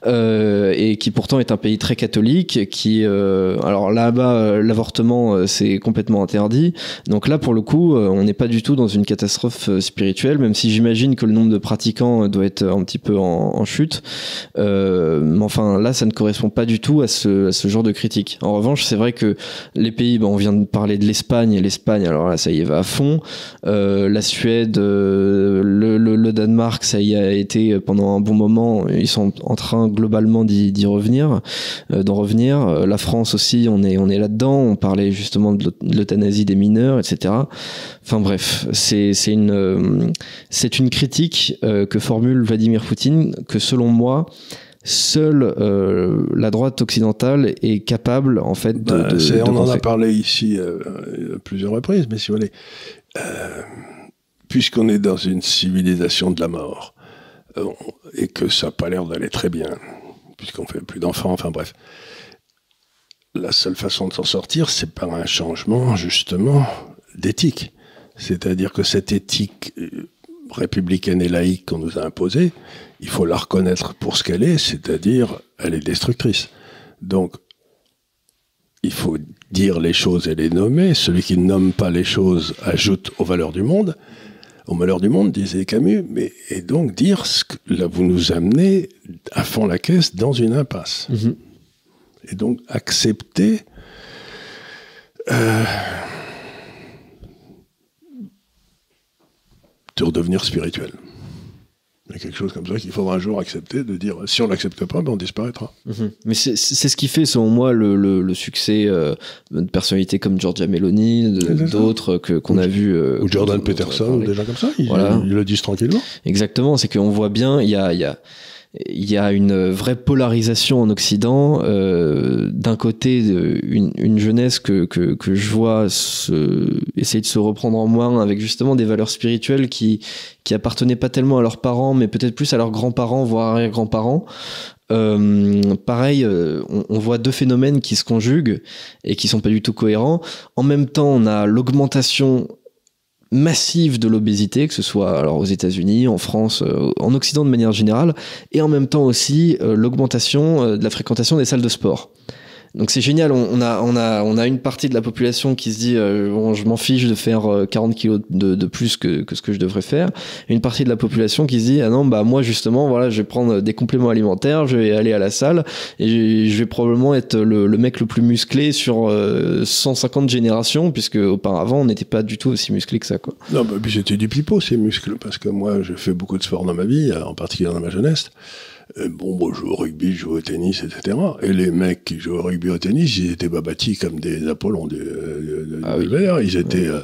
euh, et qui pourtant est un pays très catholique, qui, euh, alors là-bas, euh, l'avortement, c'est complètement interdit. Donc là, pour le coup, on n'est pas du tout dans une catastrophe spirituelle, même si j'imagine que le nombre de pratiquants doit être un petit peu en, en chute. Euh, mais enfin, là, ça ne correspond pas du tout à ce, à ce genre de critique. En revanche, c'est vrai que les pays, ben, on vient de parler de l'Espagne, et l'Espagne, alors là, ça y va à fond. Euh, la Suède, euh, le, Danemark, ça y a été pendant un bon moment. Ils sont en train globalement d'y revenir, euh, d'en revenir. La France aussi, on est, on est là-dedans. On parlait justement de l'eut- de l'euthanasie des mineurs, etc. Enfin bref, c'est une, c'est une critique que formule Vladimir Poutine que selon moi, seule euh, la droite occidentale est capable en fait de, de on en a parlé ici euh, euh, à plusieurs reprises, mais si vous voulez, euh, puisqu'on est dans une civilisation de la mort, euh, et que ça n'a pas l'air d'aller très bien, puisqu'on fait plus d'enfants, enfin bref, la seule façon de s'en sortir, c'est par un changement, justement, d'éthique. C'est-à-dire que cette éthique euh, républicaine et laïque qu'on nous a imposée, il faut la reconnaître pour ce qu'elle est, c'est-à-dire elle est destructrice. Donc, il faut dire les choses et les nommer. Celui qui ne nomme pas les choses ajoute aux valeurs du monde. Aux malheurs du monde, disait Camus, mais, et donc dire ce que là, vous nous amenez à fond la caisse dans une impasse. Mhm. Et donc accepter euh, de redevenir spirituel. Il y a quelque chose comme ça qu'il faudra un jour accepter, de dire si on l'accepte pas, ben on disparaîtra. Mhm. Mais c'est c'est ce qui fait, selon moi, le, le, le succès euh, de personnalités comme Giorgia Meloni, d'autres que qu'on a vu. euh, Ou Jordan on a Peterson, ou des gens comme ça, ils, Voilà. ils le disent tranquillement. Exactement, c'est qu'on voit bien, il y a, il y a il y a une vraie polarisation en Occident. Euh, D'un côté, une, une, jeunesse que, que, que je vois se, essayer de se reprendre en main avec justement des valeurs spirituelles qui, qui appartenaient pas tellement à leurs parents, mais peut-être plus à leurs grands-parents, voire arrière-grands-parents. Euh, pareil, euh, on, on, voit deux phénomènes qui se conjuguent et qui sont pas du tout cohérents. En même temps, on a l'augmentation massive de l'obésité, que ce soit alors aux États-Unis, en France, euh, en Occident de manière générale, et en même temps aussi euh, l'augmentation euh, de la fréquentation des salles de sport. Donc c'est génial, on, a, on, a, on a une partie de la population qui se dit euh, bon, je m'en fiche de faire 40 euh, kilos de, de plus que, que, ce que je devrais faire, une partie de la population qui se dit ah non bah moi justement voilà je vais prendre des compléments alimentaires, je vais aller à la salle et je vais probablement être le, le mec le plus musclé sur 150 euh, générations puisque auparavant on n'était pas du tout aussi musclé que ça quoi. Non bah puis c'était du pipeau ces muscles parce que moi j'ai fait beaucoup de sport dans ma vie, en particulier dans ma jeunesse. Euh, bon, moi, je joue au rugby, je joue au tennis, etc. Et les mecs qui jouent au rugby, au tennis, ils étaient pas bâtis comme des Apollons de, de, ah Ils étaient. Euh,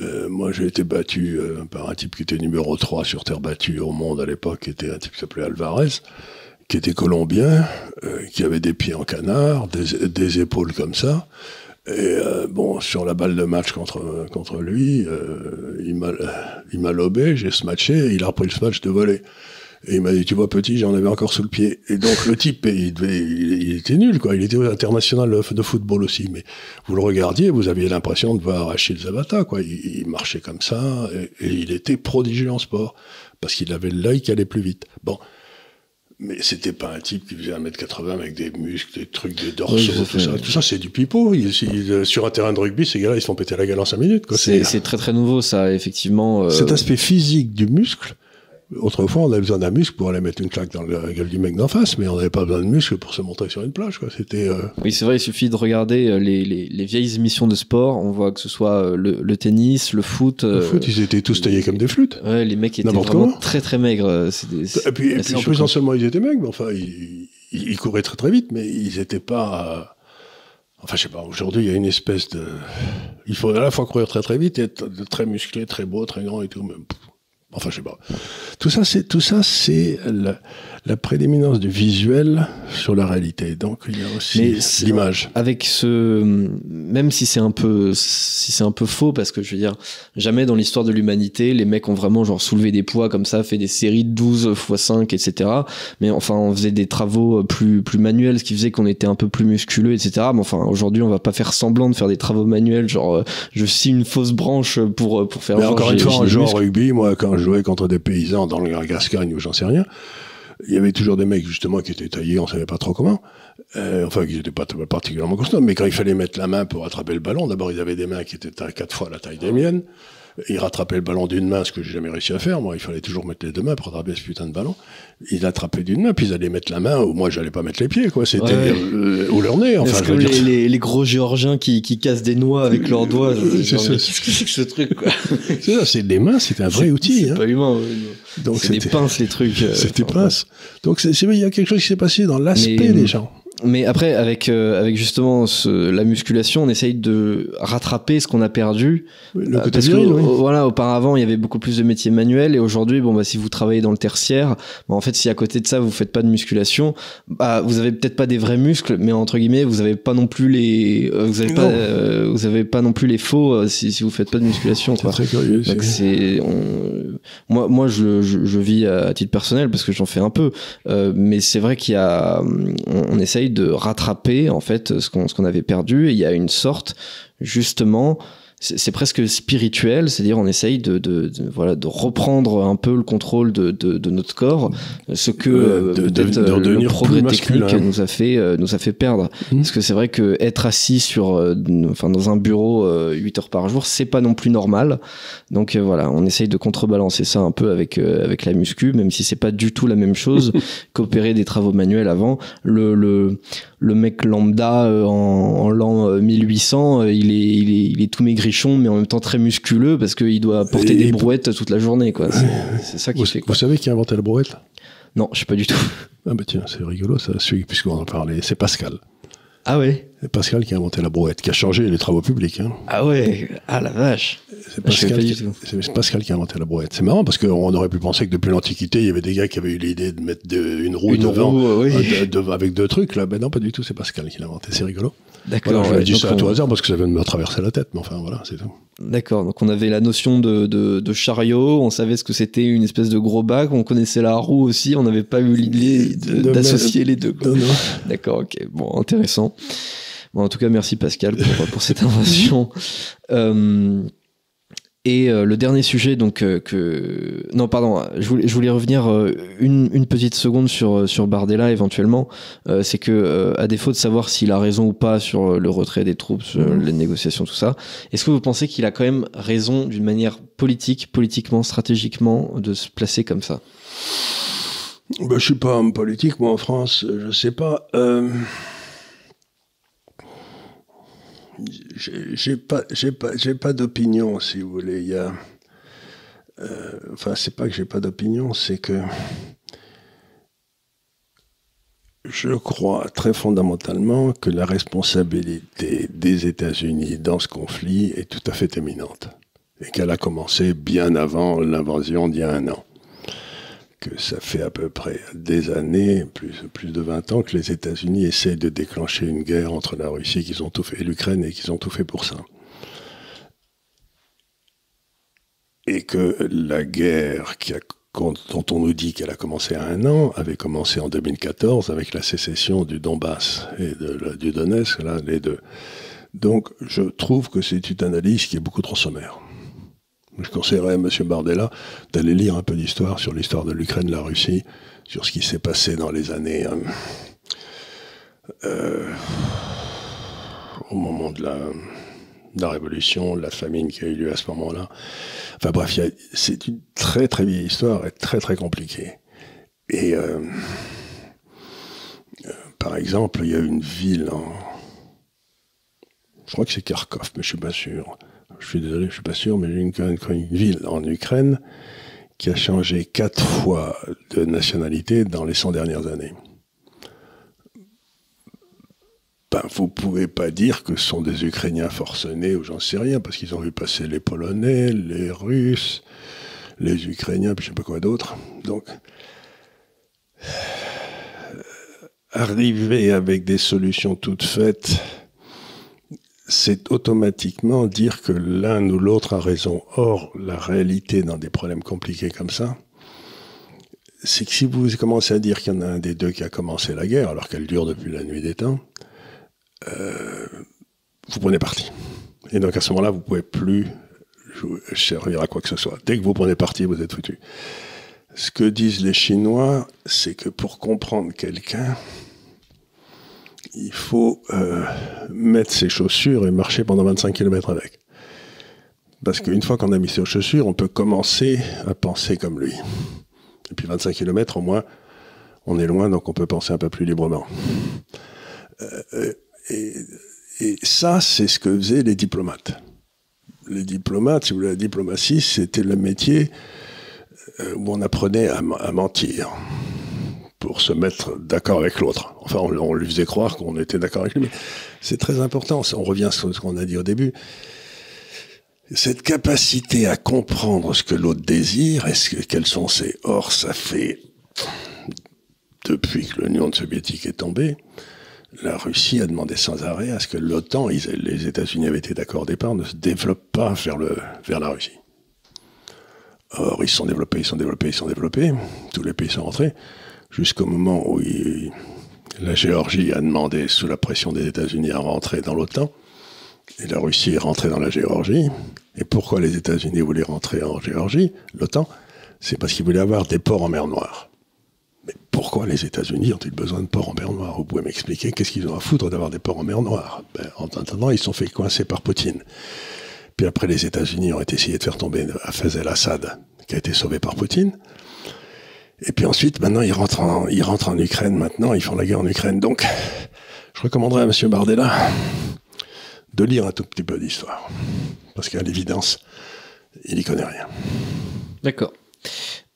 euh, moi, j'ai été battu euh, par un type qui était numéro 3 sur terre battue au monde à l'époque, qui était un type qui s'appelait Alvarez, qui était colombien, qui avait des pieds en canard, des, des épaules comme ça. Et bon, sur la balle de match contre contre lui, il m'a il m'a lobé, j'ai smatché, et il a repris le smash de voler. Et il m'a dit, tu vois, petit, j'en avais encore sous le pied. Et donc, le type, il, devait, il, était nul, quoi. Il était international de football aussi. Mais vous le regardiez, vous aviez l'impression de voir Achille Zabata, quoi. Il, marchait comme ça, et, il était prodigieux en sport. Parce qu'il avait l'œil qui allait plus vite. Bon. Mais c'était pas un type qui faisait 1m80 avec des muscles, des trucs, des dorsaux, tout ça. Tout ça, c'est du pipeau. sur un terrain de rugby, ces gars-là, ils se font péter la gueule en 5 minutes, C'est très très nouveau, ça, effectivement. Euh... Cet aspect physique du muscle, Autrefois, on avait besoin d'un muscle pour aller mettre une claque dans la gueule du mec d'en face, mais on n'avait pas besoin de muscle pour se montrer sur une plage. Quoi. C'était. Euh, oui, c'est vrai. Il suffit de regarder euh, les, les, les, vieilles émissions de sport. On voit que ce soit euh, le, le tennis, le foot. Le foot, ils étaient tous taillés comme des flûtes. Ouais, les mecs étaient vraiment très très maigres. et puis, et puis non seulement ils étaient maigres, mais enfin, ils, ils, couraient très très vite, mais ils n'étaient pas. Enfin, je sais pas. Aujourd'hui, il y a une espèce de. Il faut à la fois courir très très vite et être très musclé, très beau, très grand et tout. Mais... Enfin, je sais pas. Tout ça, c'est tout ça, c'est la, prédominance du visuel sur la réalité. Donc, il y a aussi l'image. Avec ce, même si c'est un peu, si c'est un peu faux, parce que je veux dire, jamais dans l'histoire de l'humanité, les mecs ont vraiment genre soulevé des poids comme ça, fait des séries de 12 x 5, etc. Mais enfin, on faisait des travaux plus, plus manuels, ce qui faisait qu'on était un peu plus musculeux, etc. Mais enfin, aujourd'hui, on va pas faire semblant de faire des travaux manuels, genre, je scie une fausse branche pour, pour faire. Mais encore une fois, en jouant rugby, moi, quand je jouais contre des paysans dans le Gascogne ou j'en sais rien, il y avait toujours des mecs justement qui étaient taillés, on savait pas trop comment, euh, enfin qui n'étaient pas particulièrement costauds, mais quand il fallait mettre la main pour attraper le ballon, d'abord ils avaient des mains qui étaient à quatre fois la taille des miennes, il rattrapait le ballon d'une main, ce que j'ai jamais réussi à faire. Moi, il fallait toujours mettre les deux mains pour attraper ce putain de ballon. Il attrapait d'une main, puis ils allaient mettre la main, ou moi, j'allais pas mettre les pieds, quoi. C'était euh, ou leur nez. Enfin, les, les, gros géorgiens qui, qui cassent des noix avec leurs doigts. Qu'est-ce que c'est que ce truc, quoi [LAUGHS] C'est ça, c'est des mains, c'était un vrai outil. C'est hein. pas humain. Donc c'est des pinces, les trucs. [LAUGHS] Euh, c'était pinces. Donc c'est, il y a quelque chose qui s'est passé dans l'aspect des gens mais après, avec, euh, avec justement ce, la musculation, on essaye de rattraper ce qu'on a perdu. Le côté parce que, oui. voilà, auparavant, il y avait beaucoup plus de métiers manuels et aujourd'hui, bon, bah, si vous travaillez dans le tertiaire, bah, en fait, si à côté de ça, vous faites pas de musculation, bah, vous avez peut-être pas des vrais muscles, mais entre guillemets, vous avez pas non plus les, euh, vous avez pas, euh, vous avez pas non plus les faux si, si vous faites pas de musculation, quoi. Très curieux. C'est, moi, moi, je, je, je, vis à titre personnel parce que j'en fais un peu, mais c'est vrai qu'il y a, on, on essaye de rattraper en fait ce qu'on ce qu'on avait perdu. Et il y a une sorte justement c'est presque spirituel, c'est-à-dire on essaye de, de, de, voilà de reprendre un peu le contrôle de, de, de notre corps, ce que euh, peut-être euh, le progrès technique nous a fait euh, nous a fait perdre. Mmh. Parce que c'est vrai que être assis sur enfin dans un bureau 8 heures par jour, c'est pas non plus normal. Donc voilà, on essaye de contrebalancer ça un peu avec avec la muscu, même si c'est pas du tout la même chose [LAUGHS] qu'opérer des travaux manuels avant. Le le le mec lambda en, en l'an 1800, il est il est il est tout maigri mais en même temps très musculeux parce qu'il doit porter des brouettes toute la journée. quoi. C'est ça qui vous, fait. Vous savez qui a inventé la brouette? Non, je sais pas du tout. Ah bah tiens, c'est rigolo ça, puisqu'on en parlait. C'est Pascal. Ah ouais? C'est Pascal qui a inventé la brouette, qui a changé les travaux publics. Hein. Ah ouais? Ah la vache C'est Pascal, Pascal qui a inventé la brouette. C'est marrant parce qu'on aurait pu penser que depuis l'Antiquité, il y avait des gars qui avaient eu l'idée de mettre de- une roue Une devant, roue, euh, oui. euh, de- de- avec deux trucs. Là, ben non, pas du tout. C'est Pascal qui l'a inventé. C'est rigolo. D'accord. Voilà, je ouais, donc ça à on- tout hasard parce que ça vient de me traverser la tête. Mais enfin, voilà, c'est tout. D'accord, donc on avait la notion de, de, de chariot, on savait ce que c'était une espèce de gros bac, on connaissait la roue aussi, on n'avait pas eu l'idée d'associer les deux. D'accord, ok, bon, intéressant. Bon, en tout cas, merci Pascal pour, pour cette invention. [LAUGHS] Euh, et euh, le dernier sujet, donc, euh, que. Non, pardon, je voulais, je voulais revenir euh, une, une petite seconde sur, sur Bardella éventuellement. C'est que, à défaut de savoir s'il a raison ou pas sur le retrait des troupes, sur Mhm. les négociations, tout ça, est-ce que vous pensez qu'il a quand même raison d'une manière politique, politiquement, stratégiquement, de se placer comme ça? Ben, je suis pas homme politique, moi, en France. Je sais pas. J'ai pas, j'ai pas, pas d'opinion, si vous voulez. Il y a, euh, enfin, c'est pas que j'ai pas d'opinion, c'est que je crois très fondamentalement que la responsabilité des États-Unis dans ce conflit est tout à fait éminente et qu'elle a commencé bien avant l'invasion d'il y a un an que ça fait à peu près des années, plus, de 20 ans, que les États-Unis essayent de déclencher une guerre entre la Russie qu'ils ont tout fait, et l'Ukraine et qu'ils ont tout fait pour ça. Et que la guerre dont on nous dit qu'elle a commencé à un an avait commencé en 2014 avec la sécession du Donbass et du Donetsk, là, les deux. Donc je trouve que c'est une analyse qui est beaucoup trop sommaire. Je conseillerais à M. Bardella d'aller lire un peu d'histoire sur l'histoire de l'Ukraine, de la Russie, sur ce qui s'est passé dans les années. euh, euh, au moment de la, révolution, de la famine qui a eu lieu à ce moment-là. Enfin bref, c'est une très très vieille histoire et très très compliquée. Et euh, par exemple, il y a une ville en. Je crois que c'est Kharkov, mais je suis pas sûr. Je suis désolé, je suis pas sûr, mais a une, ville en Ukraine qui a changé quatre fois de nationalité dans les 100 dernières années. Ben, vous pouvez pas dire que ce sont des Ukrainiens forcenés ou j'en sais rien, parce qu'ils ont vu passer les Polonais, les Russes, les Ukrainiens, puis je sais pas quoi d'autre. Donc, arriver avec des solutions toutes faites, c'est automatiquement dire que l'un ou l'autre a raison. Or, la réalité dans des problèmes compliqués comme ça, c'est que si vous commencez à dire qu'il y en a un des deux qui a commencé la guerre, alors qu'elle dure depuis la nuit des temps, euh, vous prenez parti. Et donc à ce moment-là, vous pouvez plus servir à quoi que ce soit. Dès que vous prenez parti, vous êtes foutu. Ce que disent les Chinois, c'est que pour comprendre quelqu'un, il faut euh, mettre ses chaussures et marcher pendant 25 km avec. Parce qu'une fois qu'on a mis ses chaussures, on peut commencer à penser comme lui. Et puis 25 km, au moins, on est loin, donc on peut penser un peu plus librement. Euh, et, ça, c'est ce que faisaient les diplomates. Les diplomates, si vous voulez, la diplomatie, c'était le métier euh, où on apprenait à mentir pour se mettre d'accord avec l'autre. Enfin, on, lui faisait croire qu'on était d'accord avec lui, c'est très important. On revient sur ce qu'on a dit au début. Cette capacité à comprendre ce que l'autre désire, quels sont ses... Or, ça fait, depuis que l'Union soviétique est tombée, la Russie a demandé sans arrêt à ce que l'OTAN, les États-Unis avaient été d'accord au départ, ne se développe pas vers, le, vers la Russie. Or, ils se sont développés, ils se sont développés, ils se sont développés, tous les pays sont rentrés, jusqu'au moment où la Géorgie a demandé, sous la pression des États-Unis, à rentrer dans l'OTAN, et la Russie est rentrée dans la Géorgie. Et pourquoi les États-Unis voulaient rentrer en Géorgie, l'OTAN? C'est parce qu'ils voulaient avoir des ports en mer Noire. Mais pourquoi les États-Unis ont-ils besoin de ports en mer Noire? Vous pouvez m'expliquer qu'est-ce qu'ils ont à foutre d'avoir des ports en mer Noire? Ben, En attendant, ils sont fait coincer par Poutine. Puis après, les États-Unis ont essayé de faire tomber Hafez el-Assad, qui a été sauvé par Poutine. Et puis ensuite, maintenant, ils rentrent, en, ils rentrent en Ukraine. Maintenant, ils font la guerre en Ukraine. Donc, je recommanderais à M. Bardella de lire un tout petit peu d'histoire. Parce qu'à l'évidence, il n'y connaît rien. D'accord.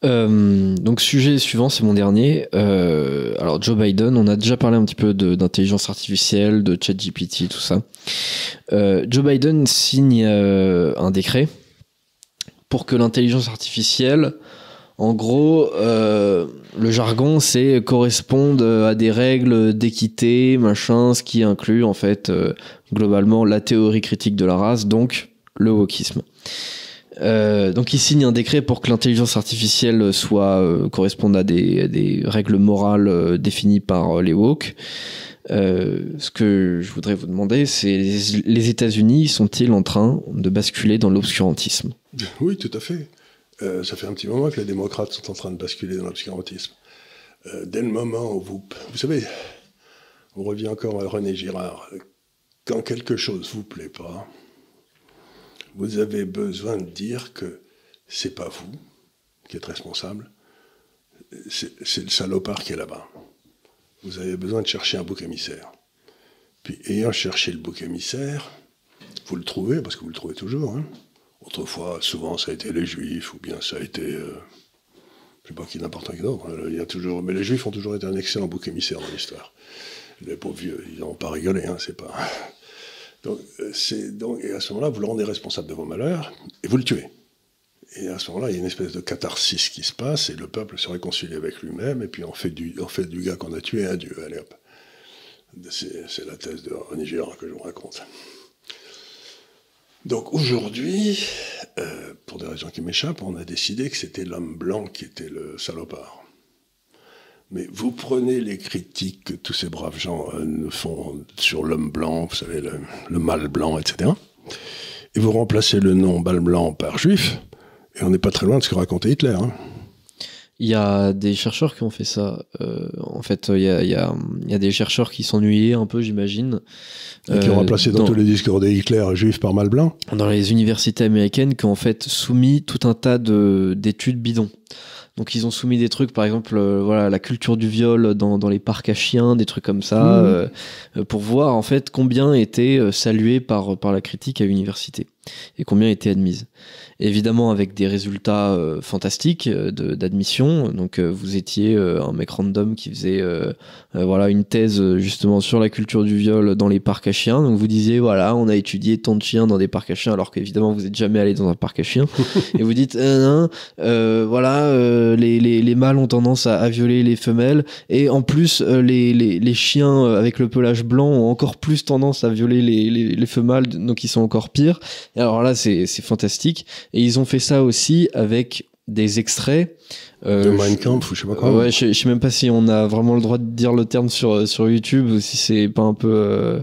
Euh, donc sujet suivant, c'est mon dernier. Euh, alors Joe Biden, on a déjà parlé un petit peu d'intelligence artificielle, de ChatGPT, tout ça. Euh, Joe Biden signe un décret pour que l'intelligence artificielle, en gros, le jargon, c'est corresponde à des règles d'équité, machin, ce qui inclut en fait globalement la théorie critique de la race, donc le wokisme. Euh, donc il signe un décret pour que l'intelligence artificielle soit euh, corresponde à des, règles morales euh, définies par les woke. ce que je voudrais vous demander, c'est les, États-Unis sont-ils en train de basculer dans l'obscurantisme? Oui, tout à fait. Ça fait un petit moment que les démocrates sont en train de basculer dans l'obscurantisme. dès le moment où vous, vous savez, on revient encore à René Girard. Quand quelque chose vous plaît pas, vous avez besoin de dire que c'est pas vous qui êtes responsable, c'est le salopard qui est là-bas. Vous avez besoin de chercher un bouc émissaire. Puis, ayant cherché le bouc émissaire, vous le trouvez, parce que vous le trouvez toujours. Hein. Autrefois, souvent, ça a été les juifs, ou bien ça a été. Euh, je sais pas qui n'importe qui d'autre. Hein. Il mais les juifs ont toujours été un excellent bouc émissaire dans l'histoire. Les pauvres vieux, ils n'ont pas rigolé, hein, c'est pas. Donc, euh, donc, et à ce moment-là, vous le rendez responsable de vos malheurs et vous le tuez. Et à ce moment-là, il y a une espèce de catharsis qui se passe et le peuple se réconcilie avec lui-même et puis on fait du, on fait du gars qu'on a tué un dieu. Allez hop. C'est, la thèse de René que je vous raconte. Donc aujourd'hui, euh, pour des raisons qui m'échappent, on a décidé que c'était l'homme blanc qui était le salopard. Mais vous prenez les critiques que tous ces braves gens euh, font sur l'homme blanc, vous savez, le, le, mâle blanc, etc. Et vous remplacez le nom mâle blanc par juif, et on n'est pas très loin de ce que racontait Hitler. Hein. Il y a des chercheurs qui ont fait ça. Euh, en fait, il y, a, il, y a, il y, a, des chercheurs qui s'ennuyaient un peu, j'imagine. Et qui ont euh, remplacé dans, tous les discours des Hitler juif par mâle blanc Dans les universités américaines qui ont en fait soumis tout un tas d'études bidons. Donc ils ont soumis des trucs, par exemple, euh, voilà, la culture du viol dans, dans, les parcs à chiens, des trucs comme ça, mmh. euh, euh, pour voir en fait combien étaient salués par, par la critique à l'université et combien étaient admises évidemment avec des résultats euh, fantastiques d'admission. Donc vous étiez un mec random qui faisait voilà une thèse justement sur la culture du viol dans les parcs à chiens. Donc vous disiez voilà on a étudié tant de chiens dans des parcs à chiens alors qu'évidemment vous n'êtes jamais allé dans un parc à chiens [LAUGHS] et vous dites voilà les, les, les, mâles ont tendance à, violer les femelles et en plus les, les, les, chiens avec le pelage blanc ont encore plus tendance à violer les, les, les femelles donc ils sont encore pires. Alors là c'est fantastique et ils ont fait ça aussi avec des extraits. Euh, de Mein Kampf ou je sais pas quoi. Ouais, je, sais même pas si on a vraiment le droit de dire le terme sur sur YouTube ou si c'est pas un peu euh,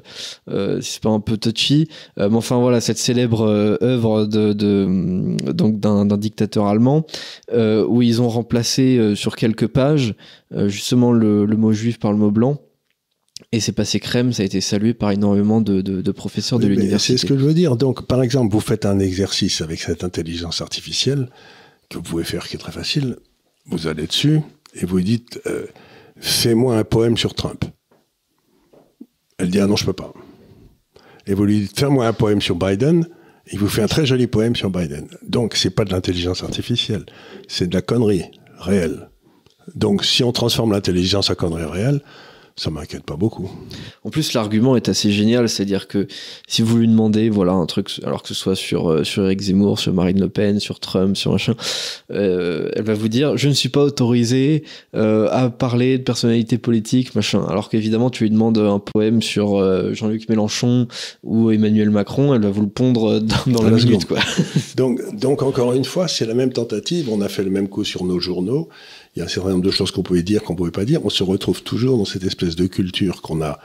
euh si c'est pas un peu touchy. Mais enfin voilà cette célèbre œuvre de, de donc d'un dictateur allemand où ils ont remplacé sur quelques pages justement le, le mot juif par le mot blanc. Et c'est passé crème, ça a été salué par énormément de, de, professeurs de l'université. C'est ce que je veux dire. Donc, par exemple, vous faites un exercice avec cette intelligence artificielle que vous pouvez faire qui est très facile. Vous allez dessus et vous dites euh, Fais-moi un poème sur Trump. Elle dit Ah non, je peux pas. Et vous lui dites Fais-moi un poème sur Biden. Il vous fait un très joli poème sur Biden. Donc, c'est pas de l'intelligence artificielle, c'est de la connerie réelle. Donc, si on transforme l'intelligence en connerie réelle, ça m'inquiète pas beaucoup. En plus, l'argument est assez génial, c'est-à-dire que si vous lui demandez, voilà, un truc, alors que ce soit sur euh, sur Eric Zemmour, sur Marine Le Pen, sur Trump, sur machin, euh, elle va vous dire, je ne suis pas autorisé euh, à parler de personnalité politique, machin. Alors qu'évidemment, tu lui demandes un poème sur euh, Jean-Luc Mélenchon ou Emmanuel Macron, elle va vous le pondre dans, dans la, la minute, quoi. [LAUGHS] donc, donc encore une fois, c'est la même tentative. On a fait le même coup sur nos journaux il y a un certain nombre de choses qu'on pouvait dire, qu'on pouvait pas dire. On se retrouve toujours dans cette espèce de culture qu'on a,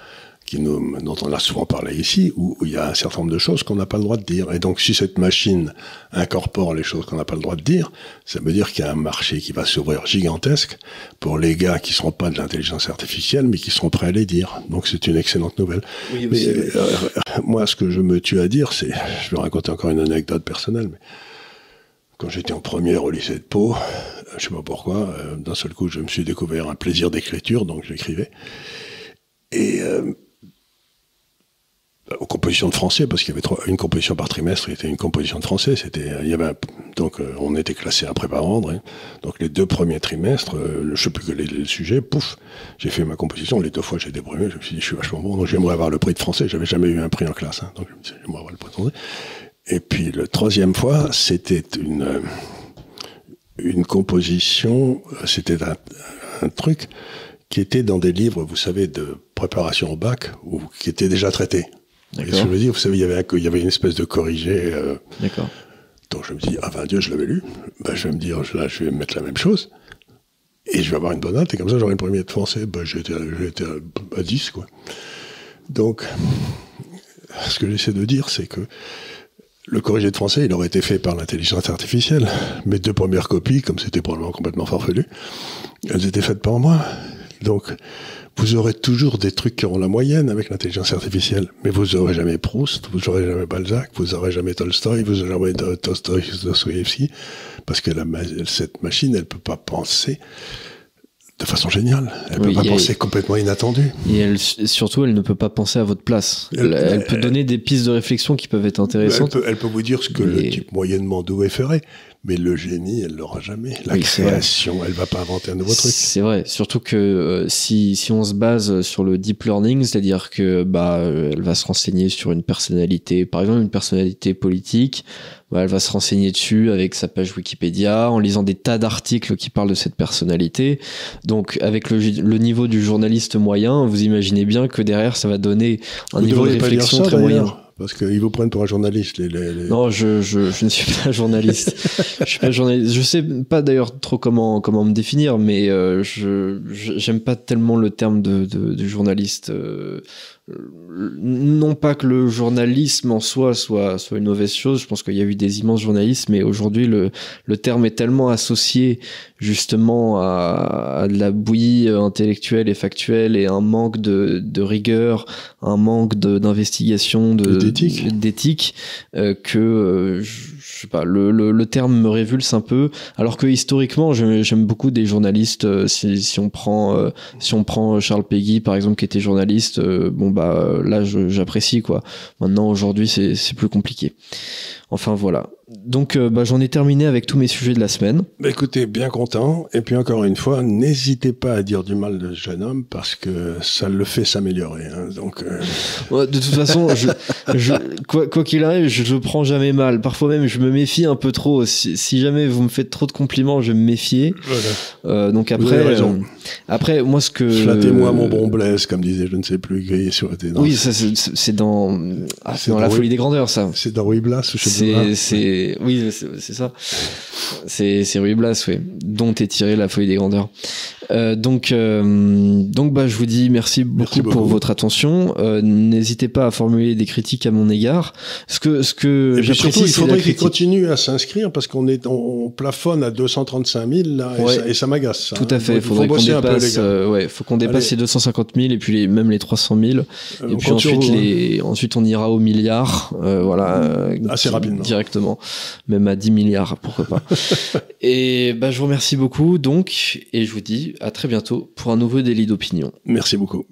qui nous, dont on a souvent parlé ici, où, il y a un certain nombre de choses qu'on n'a pas le droit de dire. Et donc, si cette machine incorpore les choses qu'on n'a pas le droit de dire, ça veut dire qu'il y a un marché qui va s'ouvrir gigantesque pour les gars qui ne seront pas de l'intelligence artificielle, mais qui seront prêts à les dire. Donc, c'est une excellente nouvelle. mais, euh, moi, ce que je me tue à dire, c'est, je vais raconter encore une anecdote personnelle, mais quand j'étais en première au lycée de Pau, je sais pas pourquoi, euh, d'un seul coup, je me suis découvert un plaisir d'écriture, donc j'écrivais. Et euh, aux compositions de français, parce qu'il y avait trois, une composition par trimestre, c'était une composition de français. C'était, donc euh, on était classé à prépa rendre. hein. Donc les deux premiers trimestres, je sais plus que les, les sujets, pouf, j'ai fait ma composition. Les deux fois j'ai été premier, je me suis dit je suis vachement bon, donc j'aimerais avoir le prix de français. J'avais jamais eu un prix en classe, hein. donc je me j'aimerais avoir le prix de français. Et puis le troisième fois, c'était une une composition, c'était un, un truc qui était dans des livres, vous savez, de préparation au bac, ou qui était déjà traité. Et ce que je veux dire, vous savez, il y avait, un- il y avait une espèce de corrigé. euh, D'accord. donc je me dis, ah ben Dieu, je l'avais lu. Ben, je vais me dire, là, je vais mettre la même chose. Et je vais avoir une bonne note. Et comme ça, j'aurai une première de français. Ben, j'étais à, à 10, quoi. Donc, ce que j'essaie de dire, c'est que le corrigé de français, il aurait été fait par l'intelligence artificielle. Mes deux premières copies, comme c'était probablement complètement farfelu, elles étaient faites par moi. Donc, vous aurez toujours des trucs qui auront la moyenne avec l'intelligence artificielle, mais vous aurez jamais Proust, vous aurez jamais Balzac, vous aurez jamais Tolstoï, vous aurez jamais Dostoïevski, parce que cette machine, elle peut pas penser de façon géniale. Elle Oui, peut pas penser complètement inattendue. Et elle, surtout, elle ne peut pas penser à votre place. Elle, peut donner des pistes de réflexion qui peuvent être intéressantes. elle peut vous dire ce que le type moyennement doué ferait, mais le génie, elle l'aura jamais. La Oui, création, elle va pas inventer un nouveau truc. C'est vrai, surtout que euh, si, si on se base sur le deep learning, c'est-à-dire que bah euh, elle va se renseigner sur une personnalité, par exemple une personnalité politique, bah, elle va se renseigner dessus avec sa page Wikipédia, en lisant des tas d'articles qui parlent de cette personnalité. Donc avec le, le niveau du journaliste moyen, vous imaginez bien que derrière ça va donner un Vous niveau de réflexion ça, très moyen. Parce qu'ils vous prennent pour un journaliste. Les, les- les- Non, je, je, je ne suis pas journaliste. je suis pas journaliste. Je sais pas d'ailleurs trop comment comment me définir, mais euh, je j'aime pas tellement le terme de, de, de journaliste. euh, non pas que le journalisme en soi soit soit une mauvaise chose. Je pense qu'il y a eu des immenses journalistes, mais aujourd'hui le le terme est tellement associé justement à, à de la bouillie euh, intellectuelle et factuelle et un manque de, de rigueur, un manque d'investigation, d'éthique. d'éthique, euh, que euh, je, je sais pas, le, le, terme me révulse un peu. Alors que historiquement, j'aime beaucoup des journalistes. euh, si, on prend euh, si on prend Charles Péguy par exemple, qui était journaliste, euh, bon bah euh, là j'apprécie quoi. Maintenant aujourd'hui c'est plus compliqué. Enfin voilà. Donc euh, bah, j'en ai terminé avec tous mes sujets de la semaine. Bah, écoutez, bien content. Et puis encore une fois, n'hésitez pas à dire du mal de ce jeune homme parce que ça le fait s'améliorer. hein. Donc, euh, Ouais, de toute façon, je, je, quoi qu'il arrive, je le prends jamais mal. Parfois même, je me méfie un peu trop. Si, si jamais vous me faites trop de compliments, je vais me méfier. voilà. Euh, donc après, après, moi, ce que Flattez-moi mon bon Blaise, comme disait je ne sais plus qui sur Oui, ça, c'est dans, ah, la folie Louis- des grandeurs, ça. C'est dans Ruy Blas ou je sais plus. C'est. Oui, c'est ça. C'est, Ruy Blas, oui, dont est tirée la folie des grandeurs. Euh, donc, euh, donc, bah, je vous dis merci beaucoup, Merci pour votre attention. Euh, n'hésitez pas à formuler des critiques à mon égard. Ce que, ce que j'apprécie, il faudrait qu'il critique. continue à s'inscrire parce qu'on est, on, on plafonne à 235 000 là, et Ouais. ça- et, ça, m'agace. ça, Tout hein. à fait. Il faudrait qu'on peu, dépasse, euh, ouais, faut qu'on dépasse Allez. les 250 000 et puis les, même les 300 000. Euh, Et puis ensuite, vous, hein. les, ensuite, on ira au milliard, euh, voilà, Assez rapidement. directement, même à 10 milliards, pourquoi pas. [LAUGHS] et bah, je vous remercie beaucoup, donc, et je vous dis à très bientôt pour un nouveau délit d'opinion. Merci beaucoup.